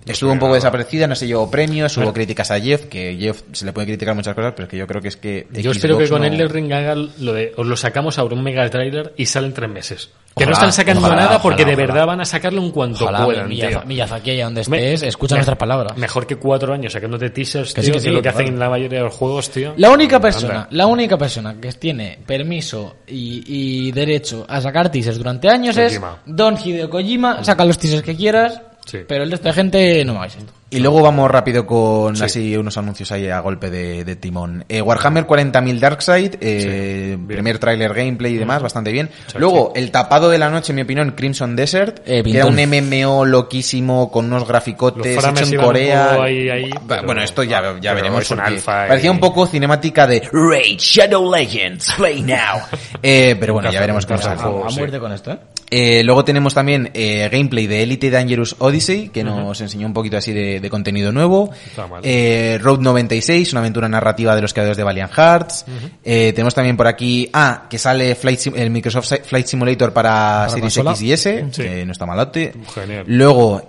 Estuvo un poco desaparecida, no se llevó premios, hubo críticas a Jeff, que Jeff se le puede criticar muchas cosas, pero es que yo creo que es que Yo espero que con no- Elden Ring haga lo de... Os lo sacamos ahora un mega trailer y salen tres meses. Que no están sacando ojalá, nada porque ojalá, de verdad van a sacarlo en cuanto puedan. Miyazaki, allá donde Me- estés, escucha me- nuestras palabras. Mejor que cuatro años sacándote teasers, Que tío, sí, que que sí, es lo que claro. hacen la mayoría de los juegos, tío. La única persona, Anda. la única persona que tiene permiso y, y derecho a sacar teasers durante años Kojima. es Don Hideo Kojima. Saca los teasers que quieras, Sí. pero el resto de gente no me hagáis esto. Y luego vamos rápido con Sí. así unos anuncios ahí a golpe de, de timón. Eh, Warhammer 40.000 Darkseid, eh, Sí, primer tráiler gameplay y demás, bastante bien. Luego, el tapado de la noche, en mi opinión, Crimson Desert, Eh, que era un. MMO loquísimo con unos graficotes hecho en Corea. poco ahí, ahí, Ba- pero- bueno, esto ya, ya pero veremos. es un porque alfa y- Parecía un poco cinemática de Raid Shadow Legends, play now. *laughs* Eh, pero bueno, ya veremos cómo caza sale. al juego. a sí. muerte con esto, ¿eh? Eh, luego tenemos también eh, gameplay de Elite Dangerous Odyssey, que nos enseñó un poquito así de, de contenido nuevo. Mal. Eh, Road 96, una aventura narrativa de los creadores de Valiant Hearts. Eh, tenemos también por aquí, ah, que sale Flight el Microsoft Flight Simulator para, Series consola. X y S, Sí. que no está malote. Genial. Luego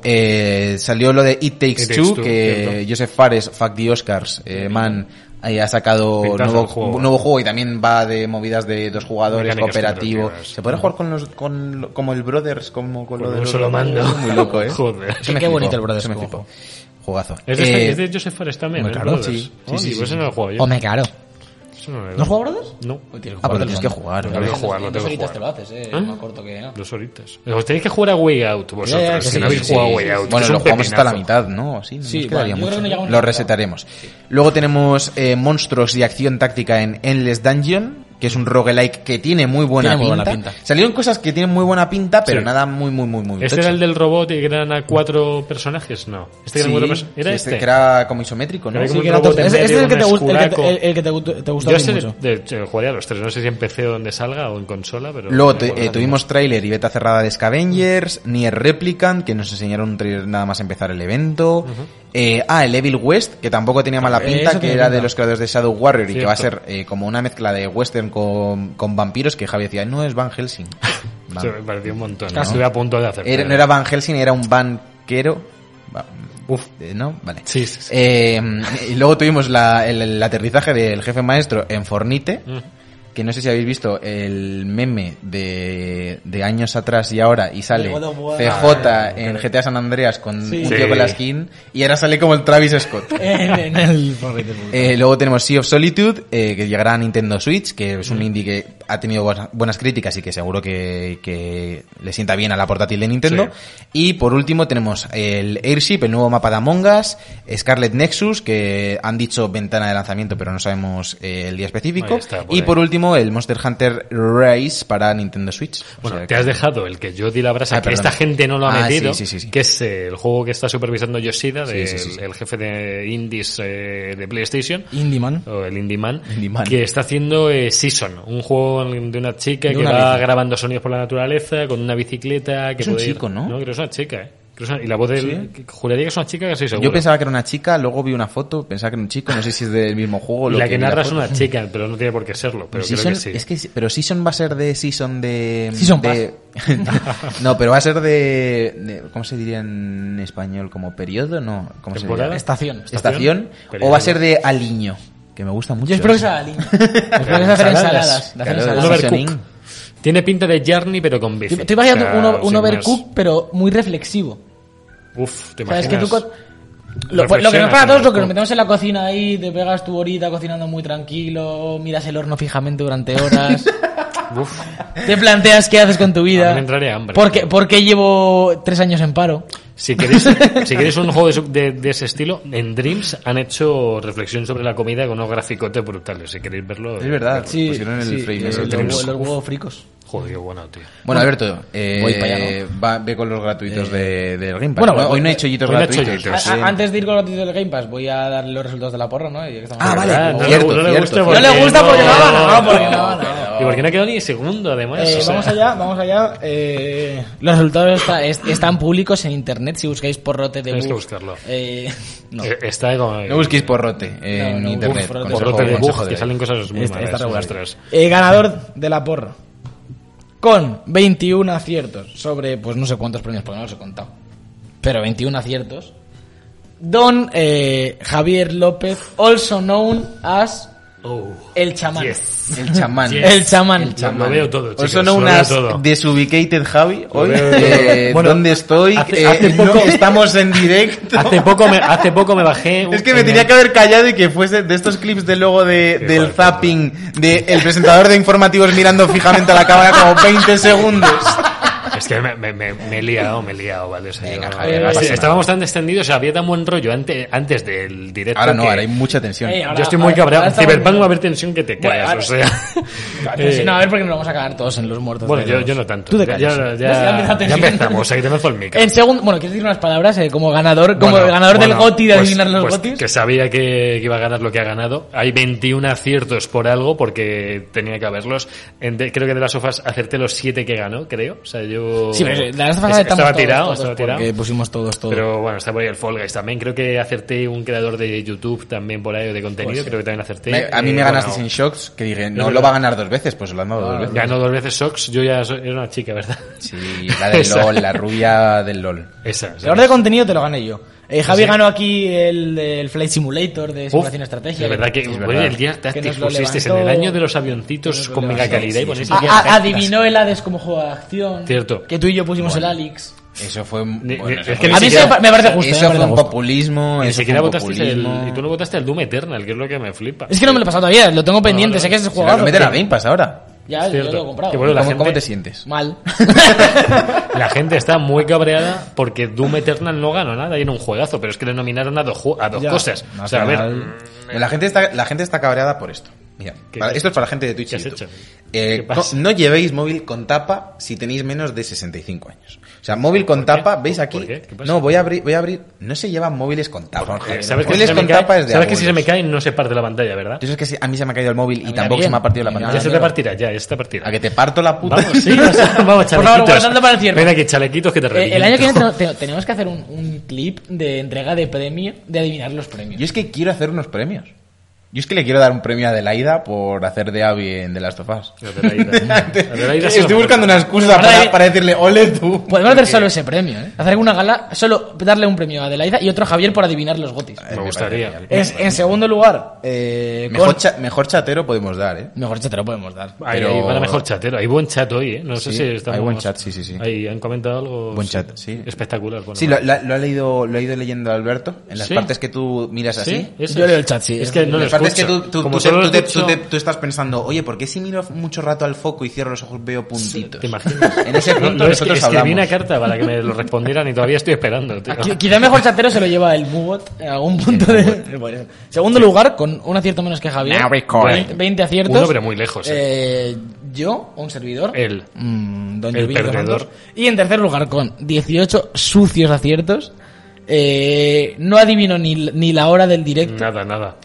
salió lo de It Takes, It Takes Two, Two, que cierto. Joseph Fares, Fuck the Oscars, man, ahí ha sacado nuevo juego. nuevo juego y también va de movidas de dos jugadores, Mecánicas cooperativo. ¿Se podrá jugar con los, con, como el Brothers, como con, Con lo de un los solo mando. Muy loco, eh. *laughs* Joder. Qué flipó, bonito el Brothers me. Jugazo. Es de, Eh, es de Joseph Fares también, ¿eh? claro, sí. Oh, Sí, sí, pues sí. ese no lo juego yo. Hombre, claro. Eso no ¿No has jugado Brothers? No. Pues tienes Ah, pero jugar tienes que jugar. Tengo ¿no? que jugar, lo En tengo dos que horitas te lo jugar. haces, eh. ¿Eh? Más corto que... ¿no? Dos horitas. Os tenéis que jugar a Way Out, vosotros, Ya, ya, que sí, no habéis sí, jugado a sí, Way Out. Bueno, lo jugamos hasta la mitad, ¿no? Sí, nos quedaría mucho. que no Lo resetaremos. Luego tenemos eh, monstruos y acción táctica en Endless Dungeon, que es un roguelike que tiene muy buena, Tiene muy pinta. buena pinta. Salieron cosas que tienen muy buena pinta, pero Sí. nada muy, muy, muy, muy ¿Este tocho. era el del robot y que eran a cuatro personajes? No. ¿Este Sí? ¿Era sí, este? que era como isométrico, ¿no? Era como era robot Este es el que te el el- que te, te Yo sé, mucho. de, de, jugaría a los tres, no sé si o donde salga o en consola, pero... Luego eh, tuvimos tráiler y beta cerrada de Scavengers, Nier Replicant, que nos enseñaron un trailer nada más empezar el evento. Eh, ah, el Evil West, que tampoco tenía mala Eh, pinta, que era de los creadores de Shadow Warrior y que va a ser eh, como una mezcla de western con, con vampiros, que Javi decía, no es Van Helsing. *laughs* Van- Sí, me pareció un montón. No. Estuve a punto de hacer. Era- no era Van Helsing, era un banquero. Uf. eh, ¿No? Vale. Sí, sí, sí. Eh, y luego tuvimos la- el, el aterrizaje del jefe maestro en Fornite. Mm. Que no sé si habéis visto el meme de, de años atrás y ahora y sale. CJ en GTA San Andreas con Sí. un Sí. tío con la skin y ahora sale como el Travis Scott. *laughs* en, el. Eh, luego tenemos Sea of Solitude, eh, que llegará a Nintendo Switch, que es un indie que ha tenido buenas, críticas y que seguro que, que le sienta bien a la portátil de Nintendo. Y por último tenemos el Airship, el nuevo mapa de Among Us, Scarlet Nexus, que han dicho ventana de lanzamiento, pero no sabemos eh, el día específico. Está, por y ahí. por último el Monster Hunter Rise para Nintendo Switch. O Bueno, sea te has dejado el que yo di la brasa, Ah, que perdona. esta gente no lo ha Ah, metido, sí, sí, sí, sí. que es el juego que está supervisando Yoshida, Sí, sí, sí, sí. el jefe de indies eh, de PlayStation, Indie Man. o el Indie Man, Indie Man. que está haciendo eh, Season, un juego de una chica De que una va bici. grabando sonidos por la naturaleza, con una bicicleta, que Es un ir- chico, ¿no? No, creo que es una chica, eh. Creo que Y la voz del... que- Juraría que es una chica casi seguro. Yo pensaba que era una chica, luego vi una foto, pensaba que era un chico, no sé si es del mismo juego. Y lo la que vi narra es una chica, pero no tiene por qué serlo, pero creo Season- que sí. es que, sí- pero Season va a ser de Season de... Season de- *laughs* no, pero va a ser de, de- ¿Cómo se diría en español? ¿Como periodo? No. ¿Cómo se diría? Estación. ¿Estación? ¿O va a ser de aliño? Que me gusta mucho. Yo espero que sea Link. espero que sea hacer Ensaladas. de hacer Claro, ensaladas. Tiene pinta de Journey, pero con bici. Estoy imaginando O sea, un, un overcook, pero muy reflexivo. más. Uf, te O sea, es imaginas. que tú... Lo, pues, lo que nos pasa a todos, en lo que nos metemos en la cocina ahí, te pegas tu horita cocinando muy tranquilo, miras el horno fijamente durante horas, *laughs* Uf. *laughs* te planteas qué haces con tu A vida. mí me entraría hambre. ¿Por qué, por qué llevo tres años en paro? Si queréis, *laughs* si queréis un juego de, su- de- de ese estilo, en Dreams han hecho reflexión sobre la comida con unos graficotes brutales. Si queréis verlo. Es verdad, Sí, pusieron el sí, frame huevos- los huevos fricos. Joder, qué bueno, tío. Bueno, Alberto, eh, Voy pa' allá, va, ve con los gratuitos de, del Game Pass. Bueno, pues, hoy no hay chollitos hoy no hay gratuitos. chollitos. A- sí. a- antes de ir con los títulos del Game Pass, voy a dar los resultados de la porra, ¿no? Ya que estamos Ah, aquí. vale. Ah, no, cierto, le, no le cierto, gusta cierto. No le gusta porque no ha ganado, porque no ha no. ganado. Y porque no ha *laughs* quedado ni segundo, además. Eh, o sea. vamos allá, vamos allá. Eh, los resultados está- es- están públicos en internet. Si buscáis porrote de Tienes que bug, buscarlo. eh, no. Eh, Está como... No busquéis porrote en No, no, internet. porrote. consejo- Porrote de consejo bug, de que salen cosas muy Está- malas. está regular. ostras. Eh, ganador de la porra. Con 21 aciertos sobre, pues no sé cuántos premios, porque no los he contado. Pero 21 aciertos. Don eh, Javier López, also known as Oh. el chamán. Yes. El chamán. Yes. El chamán. El chamán. Lo veo todo, chicos. Also lo known veo as todo. Desubicated Javi. Hoy, eh, Bueno, ¿dónde estoy? hace- Eh, hace no poco- estamos en directo. Hace poco me, hace poco me bajé... *laughs* Es que me en tenía el- que haber callado y que fuese de estos clips de luego de, Qué del zapping de el presentador de informativos mirando fijamente a la cámara como 20 segundos. Es que me, me, me, me he liado, me he liado, ¿vale? O sea, Venga, yo- Javier, no estábamos tan extendidos, o sea, había tan buen rollo antes, antes del directo Ahora no, que- ahora hay mucha tensión. Eh, ahora- Yo estoy muy ahora- cabreado. ahora Cyberpunk va a haber tensión que te Bueno, cagas, ahora- o sea... *laughs* Eh, no, a ver porque nos vamos a cagar todos en los muertos. Bueno, yo, yo no tanto. Tú te ya, callas. ya. Ya ya, a tener- empezamos, que te lanzo el micro. En segundo, bueno, ¿quieres decir unas palabras eh, como ganador, como Bueno, ganador del bueno, GOTI de pues- adivinar los pues GOTIs? Que sabía que, que iba a ganar lo que ha ganado. Hay 21 aciertos por algo porque tenía que haberlos. En de- creo que de las sofás acerté los 7 que ganó, creo. O sea, yo... Sí, pero estaba tirado, estaba tirado. porque pusimos todos, todos. Pero bueno, está por ahí el Fall Guys también. Creo que acerté un creador de YouTube también por ahí o de contenido. Pues creo que también acerté. Me- a mí me Eh, ganasteis bueno, en Shocks que dije, no lo va a ganar dos veces, pues lo han dado dos veces. Ganó dos veces Sox. Yo ya soy, era una chica, ¿verdad? Sí, la del. *laughs* LOL, la rubia del LOL. Esa. esa. Creador de contenido te lo gané yo. Eh, Javi ¿Sí? ganó aquí el del Flight Simulator de Uf, simulación estrategia. Es verdad que, Es verdad. el nos lo pusisteis en el año de los avioncitos con mega calidad y Sí, ponéis sí, A- el a- adivinó el Hades como juego de acción. Cierto. Que tú y yo pusimos el Alix. Eso fue... Bueno, eso es fue- que A ni mí eso me parece justo. Eso me fue un populismo. Ni siquiera fue un votasteis el, y tú no votaste el Doom Eternal, que es lo que me flipa. Es que no me lo he pasado todavía, lo tengo pendiente, no, sé que es el Se juego. lo meten a Game Pass ahora. Ya, yo lo he comprado. Que bueno, la ¿Cómo, gente- cómo te sientes? Mal. *laughs* La gente está muy cabreada porque Doom Eternal no ganó nada y era un juegazo, pero es que le nominaron a dos, ju- a dos Ya. cosas. No, o sea, a ver, La gente está, la gente está cabreada por esto. Mira, ¿Qué- para- qué- esto es para la gente de Twitch qué y has YouTube. hecho? Eh, no, no llevéis móvil con tapa si tenéis menos de 65 años. O sea, móvil con qué? tapa, ¿veis ¿Por- aquí? por qué? ¿Qué pasa? No, voy a abrir, voy a abrir. No se llevan móviles con tapa. Eh, ¿sabes que, si móviles se me con cae, tapa es de sabes que si se me cae no se parte la pantalla, ¿verdad? Eso es que a mí se me ha caído el móvil y tampoco se me ha partido la pantalla. Ya se te partirá, ya, ya se te partirá. A que te parto la puta. Vamos, sí, o sea, vamos, *laughs* Por favor, chalequitos. para el cierre. Ven aquí, chalequitos que te Eh, reviento. el año que viene *laughs* te- te- tenemos que hacer un, un clip de entrega de premio, de adivinar los premios. Yo es que quiero hacer unos premios. Yo es que le quiero dar un premio a Adelaida por hacer de Abby en The Last of Us. Adelaida. *laughs* Adelaida se lo Estoy buscando una excusa para, hay- para decirle, ole tú. Podemos hacer solo ese premio, ¿eh? Hacer una gala, solo darle un premio a Adelaida y otro a Javier por adivinar los gotis. Me gustaría. Es, en segundo lugar, eh, Mejor, con- cha- mejor chatero podemos dar, ¿eh? Mejor chat te lo podemos dar. Pero- la mejor chatero. Hay buen chat hoy, ¿eh? No sé si hay estamos... buen chat, sí, sí, sí. Ahí han comentado algo... Buen chat, sí. Espectacular. bueno. Sí, lo, lo- lo ha leído, lo ha ido leyendo Alberto en las Sí. partes que tú miras así. Yo leo el chat, sí. Es que no lo partes que tú, tú- tú te- te- escucho- tú te- tú estás pensando, oye, ¿por qué si miro mucho rato al foco y cierro los ojos veo puntitos? ¿Te imaginas? *laughs* En ese punto lo nosotros escri- escribí hablamos. una carta para que me lo respondieran y todavía estoy esperando, tío. Qui- Quizá mejor chatero se lo lleva el Mubot en algún punto de. *laughs* Bueno, segundo lugar, con un acierto menos que Javier. Now recording. 20, 20 aciertos. Uno, pero muy lejos, Eh, yo, un servidor. Él. Mm, don El perdedor. Santos. Y en tercer lugar, con 18 sucios aciertos. Eh, no adivino ni, ni la hora del directo. Nada, nada.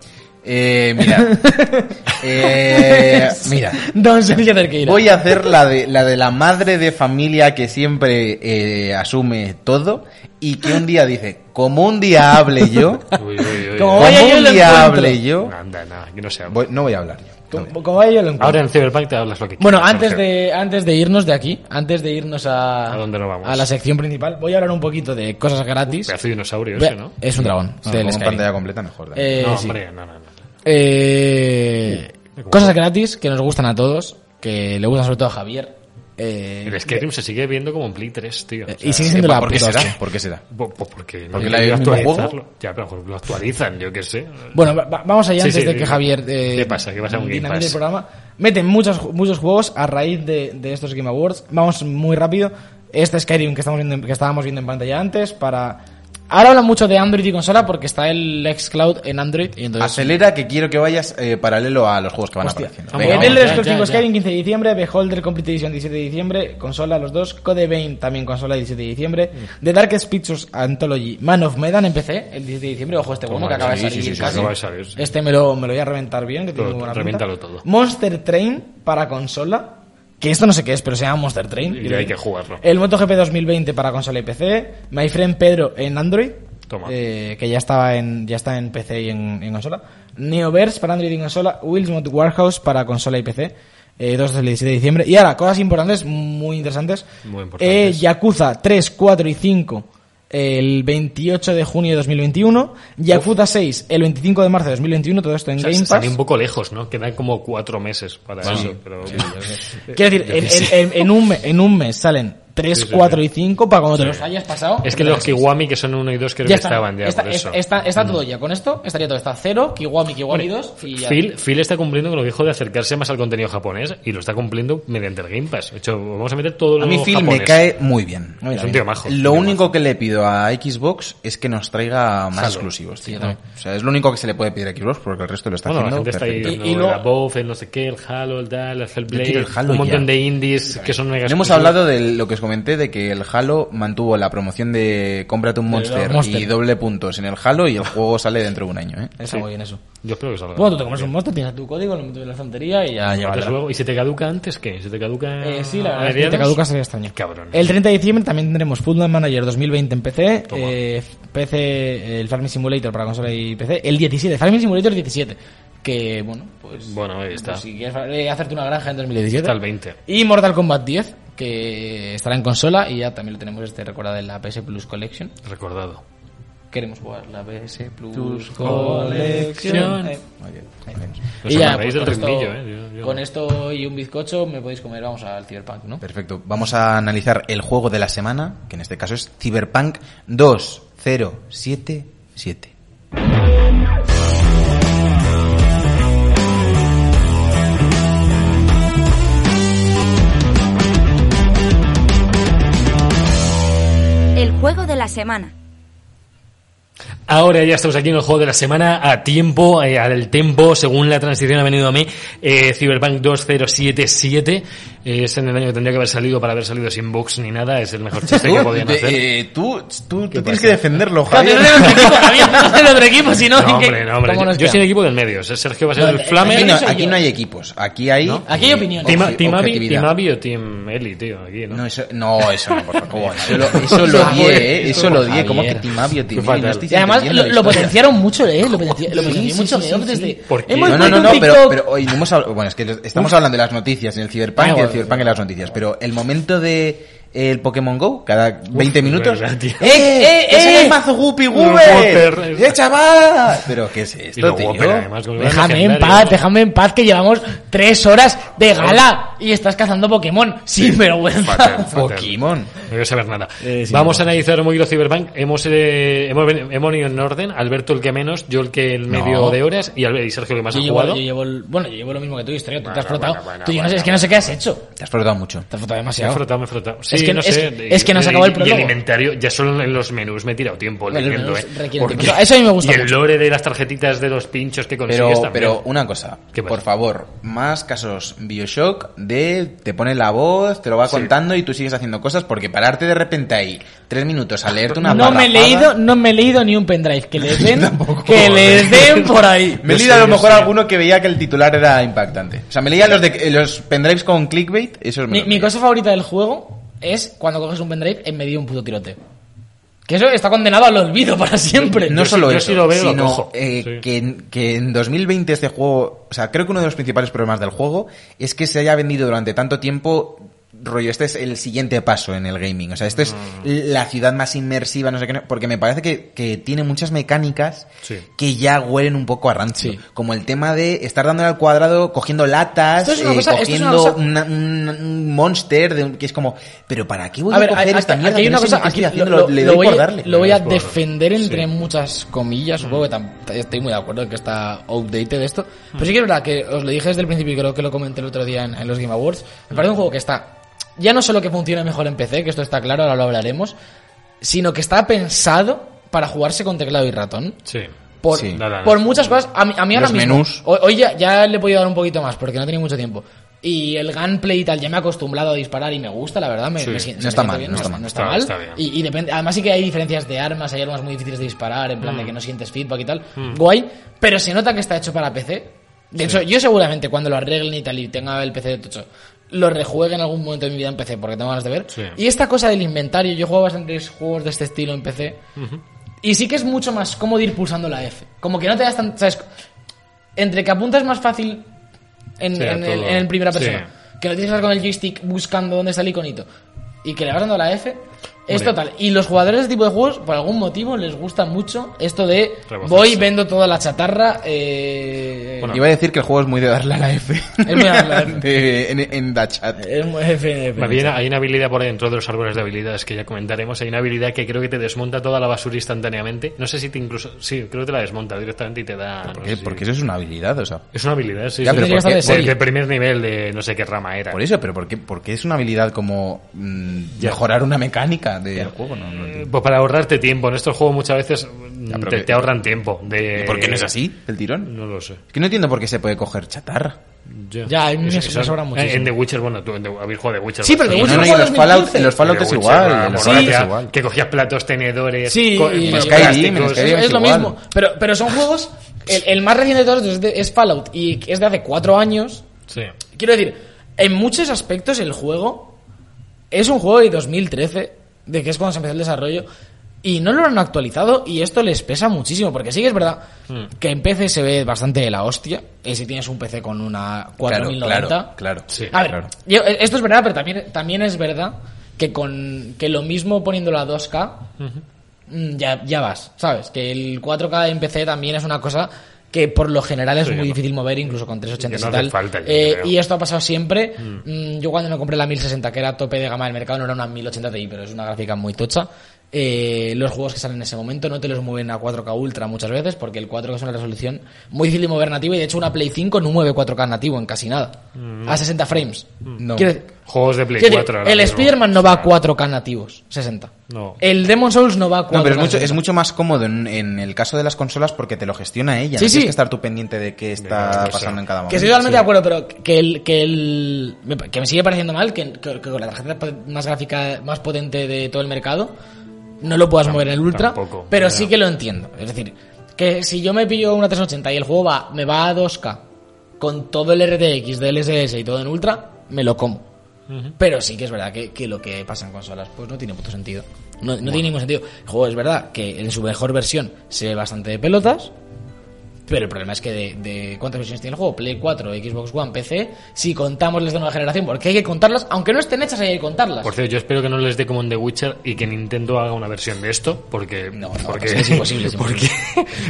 Eh, mira. *laughs* Eh, mira. Don Sergio Cerqueira. Voy a hacer la de, la de la madre de familia que siempre eh, asume todo y que un día dice, como un día hable yo, Uy, uy, uy. Como yo un lo día encuentro. hable yo, Anda, no voy- no voy a hablar yo. No. Como, vaya yo lo encuentro. Ahora en Cyberpunk te hablas lo que Bueno, quieras, antes Sergio. de, antes de irnos de aquí, antes de irnos a, ¿A dónde nos vamos? a la sección principal, voy a hablar un poquito de cosas gratis. Pedazo de dinosaurio ese, ¿no? Es un dragón. No, en Skyrim. pantalla completa mejor. Eh, no, sí. hombre, no, no, no. Eh, cosas gratis que nos gustan a todos, que le gustan sobre todo a Javier. Eh, El Skyrim se sigue viendo como en Play 3, tío. eh, O sea, y sigue siendo la ¿Por qué será? ¿Por qué será? po- porque no Porque la- actualizarlo. Ya, pero lo actualizan, yo qué sé. Bueno, va- va- vamos allá Sí, antes sí, de sí. que Javier eh, ¿Qué pasa? ¿Qué pasa con Game Pass? el programa. Meten muchos, muchos juegos a raíz de, de estos Game Awards. Vamos muy rápido. Este Skyrim que, estamos viendo, en- que estábamos viendo en pantalla antes para... Ahora hablan mucho de Android y consola porque está el xCloud en Android y entonces... Acelera que quiero que vayas eh, paralelo a los juegos que van Hostia. apareciendo. Venga, vamos. El ya, exclusivo ya, Skyrim 15 de diciembre, Beholder Complete Edition 17 de diciembre, consola los dos, Code Vein también consola 17 de diciembre, Mm. The Darkest Pictures Anthology Man of Medan en PC el 17 de diciembre, ojo este bueno que acaba de sí, salir sí, sí, casi. de salir. Este me lo, me lo voy a reventar bien, que tiene Todo, muy buena pinta. todo. Monster Train para consola, que esto no sé qué es, pero se llama Monster Train. Y hay que jugarlo. El MotoGP 2020 para consola y PC, My Friend Pedro en Android, Toma. eh, que ya estaba en ya está en PC y en, en consola. Neoverse para Android y consola, Wheels Mod Warehouse para consola y PC. Eh, 2 del 17 de diciembre. Y ahora, cosas importantes, muy interesantes. Muy importantes. Eh, Yakuza 3, 4 y 5 el 28 de junio de 2021. Yakuza 6 el 25 de marzo de 2021. Todo esto en O sea, Game Pass. un poco lejos, ¿no? Quedan como cuatro meses para eso. Pero, Quiero decir, en, en- en un, en un mes salen 3, Sí, sí, 4 sí. y 5 para cuando te los hayas pasado. Es que los Kiwami, que son uno y dos, creo ya que está, estaban ya está, por eso. está, está todo ya. Con esto estaría todo. Está 0, Kiwami, Kiwami 2 y ya. Phil, Phil está cumpliendo con lo que dijo de acercarse más al contenido japonés y lo está cumpliendo mediante el Game Pass. De hecho, vamos a meter todo lo A mí Phil japonés. me cae muy bien. Es un tío majo. Lo tío único que le pido a Xbox es que nos traiga más Halo. exclusivos. tío. o sea, es lo único que se le puede pedir a Xbox porque el resto lo está Bueno, la haciendo gente está ahí Y- y el luego- Above, el no sé qué, el Halo, el tal, el Hellblade, un montón de indies que son mega No hemos hablado de lo que os comenté de que el Halo mantuvo la promoción de cómprate un Monster, Monster. y doble puntos en el Halo y el juego sale dentro de un año. ¿eh? Está muy bien eso. Yo espero que salga. Bueno, tú te comes un monstruo, tienes tu código, lo metes en la estantería y ya, luego, ¿Y si te caduca antes qué? ¿Si te caduca Eh, sí, la verdad es que te caduca sería extraño. Cabrón. El 30 de diciembre también tendremos Football Manager 2020 en PC, eh, PC, el Farming Simulator para consola y PC, el 17, Farming Simulator 17, que bueno, pues, Bueno, ahí está. pues si quieres eh, hacerte una granja en 2017. Está el 20. Y Mortal Kombat 10, que estará en consola y ya también lo tenemos este recordado en la PS Plus Collection. Recordado. Queremos jugar la PS Plus, Plus Collection. Eh, Muy bien, ahí y ya, pues, del con, esto, ¿eh? Yo- yo- con esto y un bizcocho me podéis comer, vamos al Cyberpunk, ¿no? Perfecto. Vamos a analizar el juego de la semana, que en este caso es Cyberpunk 2077. La semana. Ahora ya estamos aquí en el juego de la semana a tiempo, eh, al tempo, según la transición ha venido a mí, eh, Cyberpunk 2077 eh, es en el año que tendría que haber salido para haber salido sin bugs ni nada, es el mejor chiste *laughs* que podían hacer. eh, tú, tú, tú tienes que defenderlo, Javier, Javier. no del otro equipo, no si no, No, ¿qué- hombre, no, hombre. Yo, yo soy el equipo del medio. Sergio va a ser No, el Flamer. Aquí no, aquí no hay equipos, aquí hay... Aquí hay opiniones. Team, team, Abby, team Abby o Team Eli, tío. Aquí, ¿no? No, eso no, eso no, por favor. *laughs* Eso lo, eso lo die, ¿eh? Eso lo die. ¿Cómo que Javier. Timavio, Qué Timavio? fatal. No estoy Y además lo, potenciaron mucho, ¿eh? Lo, *laughs* potenci- lo Sí, potenciaron sí, mucho. sí, Geoff sí, desde... sí. ¿Por qué? Hemos No, no, no, no, pero, pero hoy no hemos hablado, bueno, es que estamos hablando de las noticias en el Cyberpunk Ah, y el Cyberpunk en las noticias, pero el momento de el Pokémon Go, cada 20 minutos. verdad. ¡Eh, eh, ¡Eh, eh! eh! el mazo Guppy. Wooper! ¡Eh, chaval! Pero, ¿qué es esto, tío? Whopper, además, Déjame en paz, déjame en paz que llevamos tres horas de gala y estás cazando Pokémon sin vergüenza. Fatal, fatal. Pokémon. No quiero saber nada. Eh, sí, Vamos no. a analizar un poquito Cyberpunk. Hemos, eh, hemos, hemos ido en orden. Alberto el que menos, yo el que el medio No. de horas y, y Sergio el que más Yo ha llevo, jugado. yo llevo el- bueno, yo llevo lo mismo que tú, historia. Tú te Bueno, has frotado. bueno, bueno, tú, yo no sé, bueno, es que no sé qué has hecho. Te has frotado mucho. Te has frotado Me he demasiado. frotado, me he frotado. Sí, Es que- no es sé. es que no se acabó el Y prólogo. el inventario, ya solo en los menús me he tirado tiempo leyendo, eh. Porque-. Eso a mí me gusta Y el lore de las tarjetitas de los pinchos que consigues Pero, también. pero una cosa, por favor, más casos Bioshock de te pone la voz, te lo va Sí. contando y tú sigues haciendo cosas porque pararte de repente ahí tres minutos a leerte una No me he leído, no me he leído ni un pendrive. Que *laughs* les den, tampoco, que les den por ahí. *laughs* Me he leído a lo mejor alguno que veía que el titular era impactante. O sea, me leía los de los pendrives con clickbait, esos me Mi, mi cosa favorita del juego es cuando coges un pendrive en medio de un puto tiroteo. Que eso está condenado al olvido para siempre. No Yo solo sí- yo eso, sí lo veo, lo sino eh, Sí. que, en- que en 2020 este juego, o sea, creo que uno de los principales problemas del juego es que se haya vendido durante tanto tiempo rollo, este es el siguiente paso en el gaming. O sea, esto es Mm. la ciudad más inmersiva, no sé qué, no- porque me parece que, que tiene muchas mecánicas Sí. que ya huelen un poco a rancio. Sí. Como el tema de estar dándole al cuadrado, cogiendo latas, Esto es una eh, cosa- esto es una cogiendo cosa- una- un, monster, de que es como, pero ¿para qué voy a, A ver, coger aquí- esta aquí mierda? hay que una cosa, aquí haciendo? lo- le lo doy voy por a, darle. lo voy a defender entre sí. muchas comillas, supongo que tam- estoy muy de acuerdo en que está outdated esto. Pero sí que es verdad que os lo dije desde el principio y creo que lo comenté el otro día en, en los Game Awards. Me parece un juego que está, ya no solo que funcione mejor en PC, que esto está claro, ahora lo hablaremos, sino que está pensado para jugarse con teclado y ratón. Sí. Por, Sí. Por muchas cosas. A mí, a mí ahora Los mismo. menús. Hoy, ya, ya le he podido dar un poquito más porque no tenido mucho tiempo. Y el gunplay y tal, ya me he acostumbrado a disparar y me gusta, la verdad. Me, Sí. me si- No está me mal, bien, no está mal. no está Está- mal. está. Y, y depende, además sí que hay diferencias de armas, hay armas muy difíciles de disparar, en plan Mm. de que no sientes feedback y tal. Guay, pero se nota que está hecho para PC. De hecho, yo seguramente cuando lo arreglen y tal y tenga el PC de tocho, lo rejuegue en algún momento de mi vida en PC porque tengo ganas de ver. Sí. Y esta cosa del inventario, yo juego bastantes juegos de este estilo en PC. Y sí que es mucho más cómodo ir pulsando la F. Como que no te das tan. ¿Sabes? Entre que apuntas más fácil en, Sí, en, en primera Sí. persona, que lo tienes que hacer con el joystick buscando dónde está el iconito, y que le vas dando la F, es total. Y los jugadores de este tipo de juegos, por algún motivo, les gusta mucho esto de Rebozarse. voy, vendo toda la chatarra. Eh, Bueno, Iba a decir que el juego es muy de darle a la F. Es muy de darle a la F. *laughs* De- en, en Da Chat. es muy F, hay una habilidad por ahí dentro de los árboles de habilidades que ya comentaremos. Hay una habilidad que creo que te desmonta toda la basura instantáneamente. No sé si te incluso. Sí, creo que te la desmonta directamente y te da. no ¿Por sé qué? si- Porque eso es una habilidad, o sea. Es una habilidad, sí. Ya, sí. pero sí. ¿por qué- de de, serie. de primer nivel de no sé qué rama era. Por eso, pero ¿por qué? Porque es una habilidad como mm, mejorar una mecánica del juego, ¿no? no. Pues para ahorrarte tiempo. En estos juegos muchas veces pero te, que- te ahorran tiempo. De... ¿Y ¿Por qué no es así, el tirón? No lo sé. Es que no entiendo por qué se puede coger chatarra. Ya, a mí me- Eso- sobra en- muchísimo. En The Witcher, bueno, tú en The, habéis jugado The Witcher. Sí, pero The. Witcher no, no, en los Fallout, 2015. en los Fallout The es Witcher igual. en gracia, es igual. Que cogías platos, tenedores, Sí, co- y- los Skyrim, en es, es lo mismo. Pero, pero son juegos. El, el más reciente de todos es, de- es Fallout y es de hace cuatro años. Sí. Quiero decir, en muchos aspectos el juego es un juego de 2013, de que es cuando se empezó el desarrollo, y no lo han actualizado y esto les pesa muchísimo, porque sí que es verdad Hmm. que en PC se ve bastante de la hostia, y si tienes un PC con una 4090... Claro, claro. Sí. A ver, claro. yo- eh, esto es verdad, pero también, también es verdad que con que lo mismo poniéndolo a 2K, mm, ya, ya vas, ¿sabes? Que el 4K en PC también es una cosa que por lo general es Sí, muy no. difícil mover, incluso con 380 Que no y tal. falta, Eh, y esto ha pasado siempre. Mm, Yo cuando me compré la 1060, que era tope de gama del mercado, no era una 1080 Ti, pero es una gráfica muy tocha. Eh, los juegos que salen en ese momento no te los mueven a 4K Ultra muchas veces, porque el 4K es una resolución muy difícil de mover nativa, y de hecho una Play 5 no mueve 4K nativo en casi nada. A 60 frames. No. Quiero decir- Juegos de Play quiero decir, 4. ahora el. Spider-Man no va a 4K nativos, 60. No. El Demon Souls no va a 4K. No, pero es mucho, es 60. mucho más cómodo en, en el caso de las consolas porque te lo gestiona ella. Sí, no sí. tienes que estar tú pendiente de qué está pasando en cada momento. Que estoy totalmente de acuerdo, pero que el, que el me- que me sigue pareciendo mal que, que- que con la tarjeta más gráfica más potente de todo el mercado no lo puedas mover en el Ultra, tampoco, pero sí que lo entiendo. Es decir, que si yo me pillo una 380 y el juego va me va a 2K con todo el RTX, DLSS y todo en Ultra, me lo como. Pero sí que es verdad que, que lo que pasa en consolas pues no tiene puto sentido. No, no tiene ningún sentido. El juego es verdad que en su mejor versión se ve bastante de pelotas. Pero el problema es que de, de cuántas versiones tiene el juego, Play 4, Xbox One, PC, si contamos las de nueva generación, porque hay que contarlas, aunque no estén hechas hay que contarlas. Por cierto, yo espero que no les dé como en The Witcher y que Nintendo haga una versión de esto, porque... No, no, porque, es imposible, es *laughs* porque,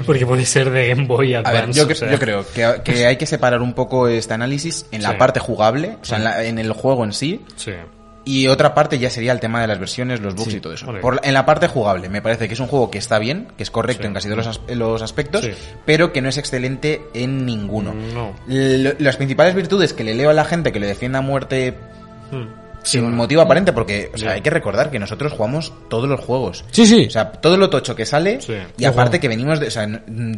porque puede ser de Game Boy A Advance. ver, yo, o cre- sea. yo creo que, que hay que separar un poco este análisis en la Sí. parte jugable, o sea, en, la- en el juego en sí, Sí. Y otra parte ya sería el tema de las versiones, los bugs Sí, y todo eso. vale. Por en la parte jugable, me parece que es un juego que está bien, que es correcto Sí. en casi todos los, as- los aspectos, Sí. pero que no es excelente en ninguno. No. Las principales virtudes que le leo a la gente que le defienda a muerte Mm. Sin motivo aparente, porque o sea, Ya. hay que recordar que nosotros jugamos todos los juegos. Sí, sí. O sea, todo lo tocho que sale, Sí. y aparte que venimos de, o sea,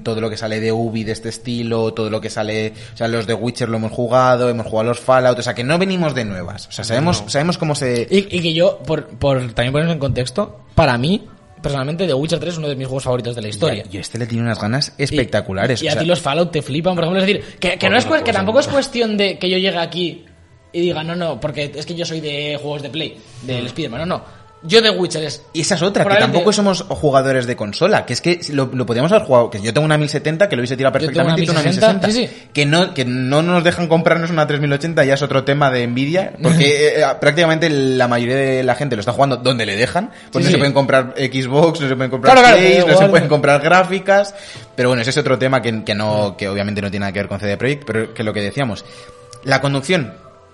todo lo que sale de Ubi de este estilo, todo lo que sale, o sea, los de Witcher lo hemos jugado, hemos jugado los Fallout, o sea, que no venimos de nuevas. O sea, sabemos, No. sabemos cómo se... Y, y que yo, por, por también ponernos en contexto, para mí, personalmente, The Witcher 3 es uno de mis juegos favoritos de la historia. Y, y este le tiene unas ganas espectaculares. Y, y o a sea, ti los Fallout te flipan, por ejemplo. Es decir, que, que no es, que tampoco es cuestión de que yo llegue aquí y diga, no, no, porque es que yo soy de juegos de Play, del Spider-Man. No, no. Yo de Witcher es. Y esa es otra, que tampoco somos jugadores de consola, que es que lo, lo podríamos haber jugado, que yo tengo una 1070 que lo hubiese tirado perfectamente y tú una 1060, 1060. sí, sí. Que no, que no nos dejan comprarnos una 3080 ya es otro tema de envidia, porque *laughs* eh, prácticamente la mayoría de la gente lo está jugando donde le dejan, pues Sí, no se pueden comprar Xbox, no se pueden comprar Claro, Play, no se pueden comprar gráficas, pero bueno, ese es otro tema que, que no, que obviamente no tiene nada que ver con CD Projekt, pero que lo que decíamos, la conducción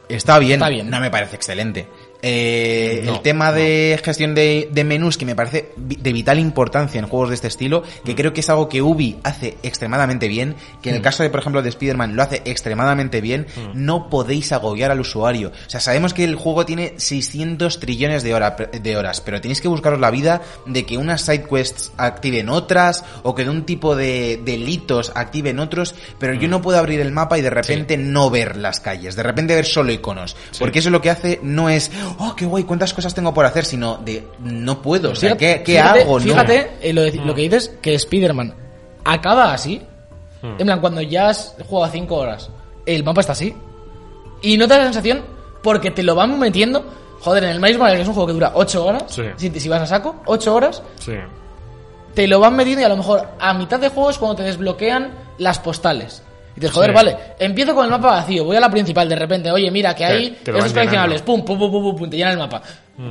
está bien, Está bien. no me parece excelente. Eh, No, el tema de gestión de, de menús que me parece de vital importancia en juegos de este estilo, que creo que es algo que Ubi hace extremadamente bien, que en el caso de, por ejemplo, de Spider-Man lo hace extremadamente bien, no podéis agobiar al usuario. O sea, sabemos que el juego tiene 600 trillones de, hora- de horas, pero tenéis que buscaros la vida de que unas side quests activen otras, o que de un tipo de delitos activen otros, pero yo no puedo abrir el mapa y de repente no ver las calles, de repente ver solo iconos, porque eso lo que hace no es, oh, qué guay, cuántas cosas tengo por hacer, sino de, no puedo, o sea, Fíjate- ¿qué, qué fíjate- hago? Fíjate, no. eh, lo, de- lo que dices, que Spider-Man acaba así. Hmm. En plan, cuando ya has jugado 5 horas, el mapa está así. Y no te da la sensación porque te lo van metiendo. Joder, en el Miles Morales, que es un juego que dura 8 horas, Sí. si, si vas a saco, 8 horas, Sí. te lo van metiendo y a lo mejor a mitad de juego es cuando te desbloquean las postales. Y dices, joder, Sí. vale, empiezo con el mapa vacío, voy a la principal, de repente, oye, mira, que estos van coleccionables, pum, pum, pum, pum, pum, pum, te llena el mapa.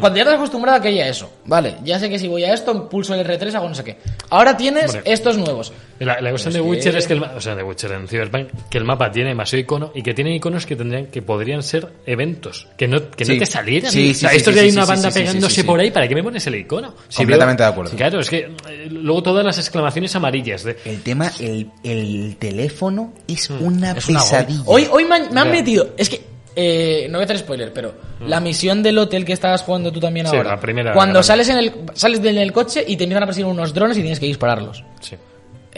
Cuando ya te has acostumbrado a que haya eso, vale, ya sé que si voy a esto, pulso el R3, hago no sé qué. Ahora tienes Hombre. estos nuevos. La, la cuestión de que- Witcher es que el, o sea, de Witcher en Cyberpunk, que el mapa tiene demasiado icono y que tiene iconos que tendrían, que podrían ser eventos, que no, que Sí. no te salieran. Sí, o sea, sí, esto sí, de sí, hay sí, una sí, banda sí, sí, pegándose sí, sí. por ahí, ¿para qué me pones el icono? Si Completamente veo- de acuerdo. Claro, es que eh, luego todas las exclamaciones amarillas de El tema, el, el teléfono es una Es una pesadilla. Hoy, hoy me han, me han Ya. metido, es que, eh, no voy a hacer spoiler, pero la misión del hotel que estabas jugando tú también Mm. Sí, ahora. la primera, Cuando la sales en el, sales del el coche y te empiezan a perseguir unos drones y tienes que dispararlos. sí.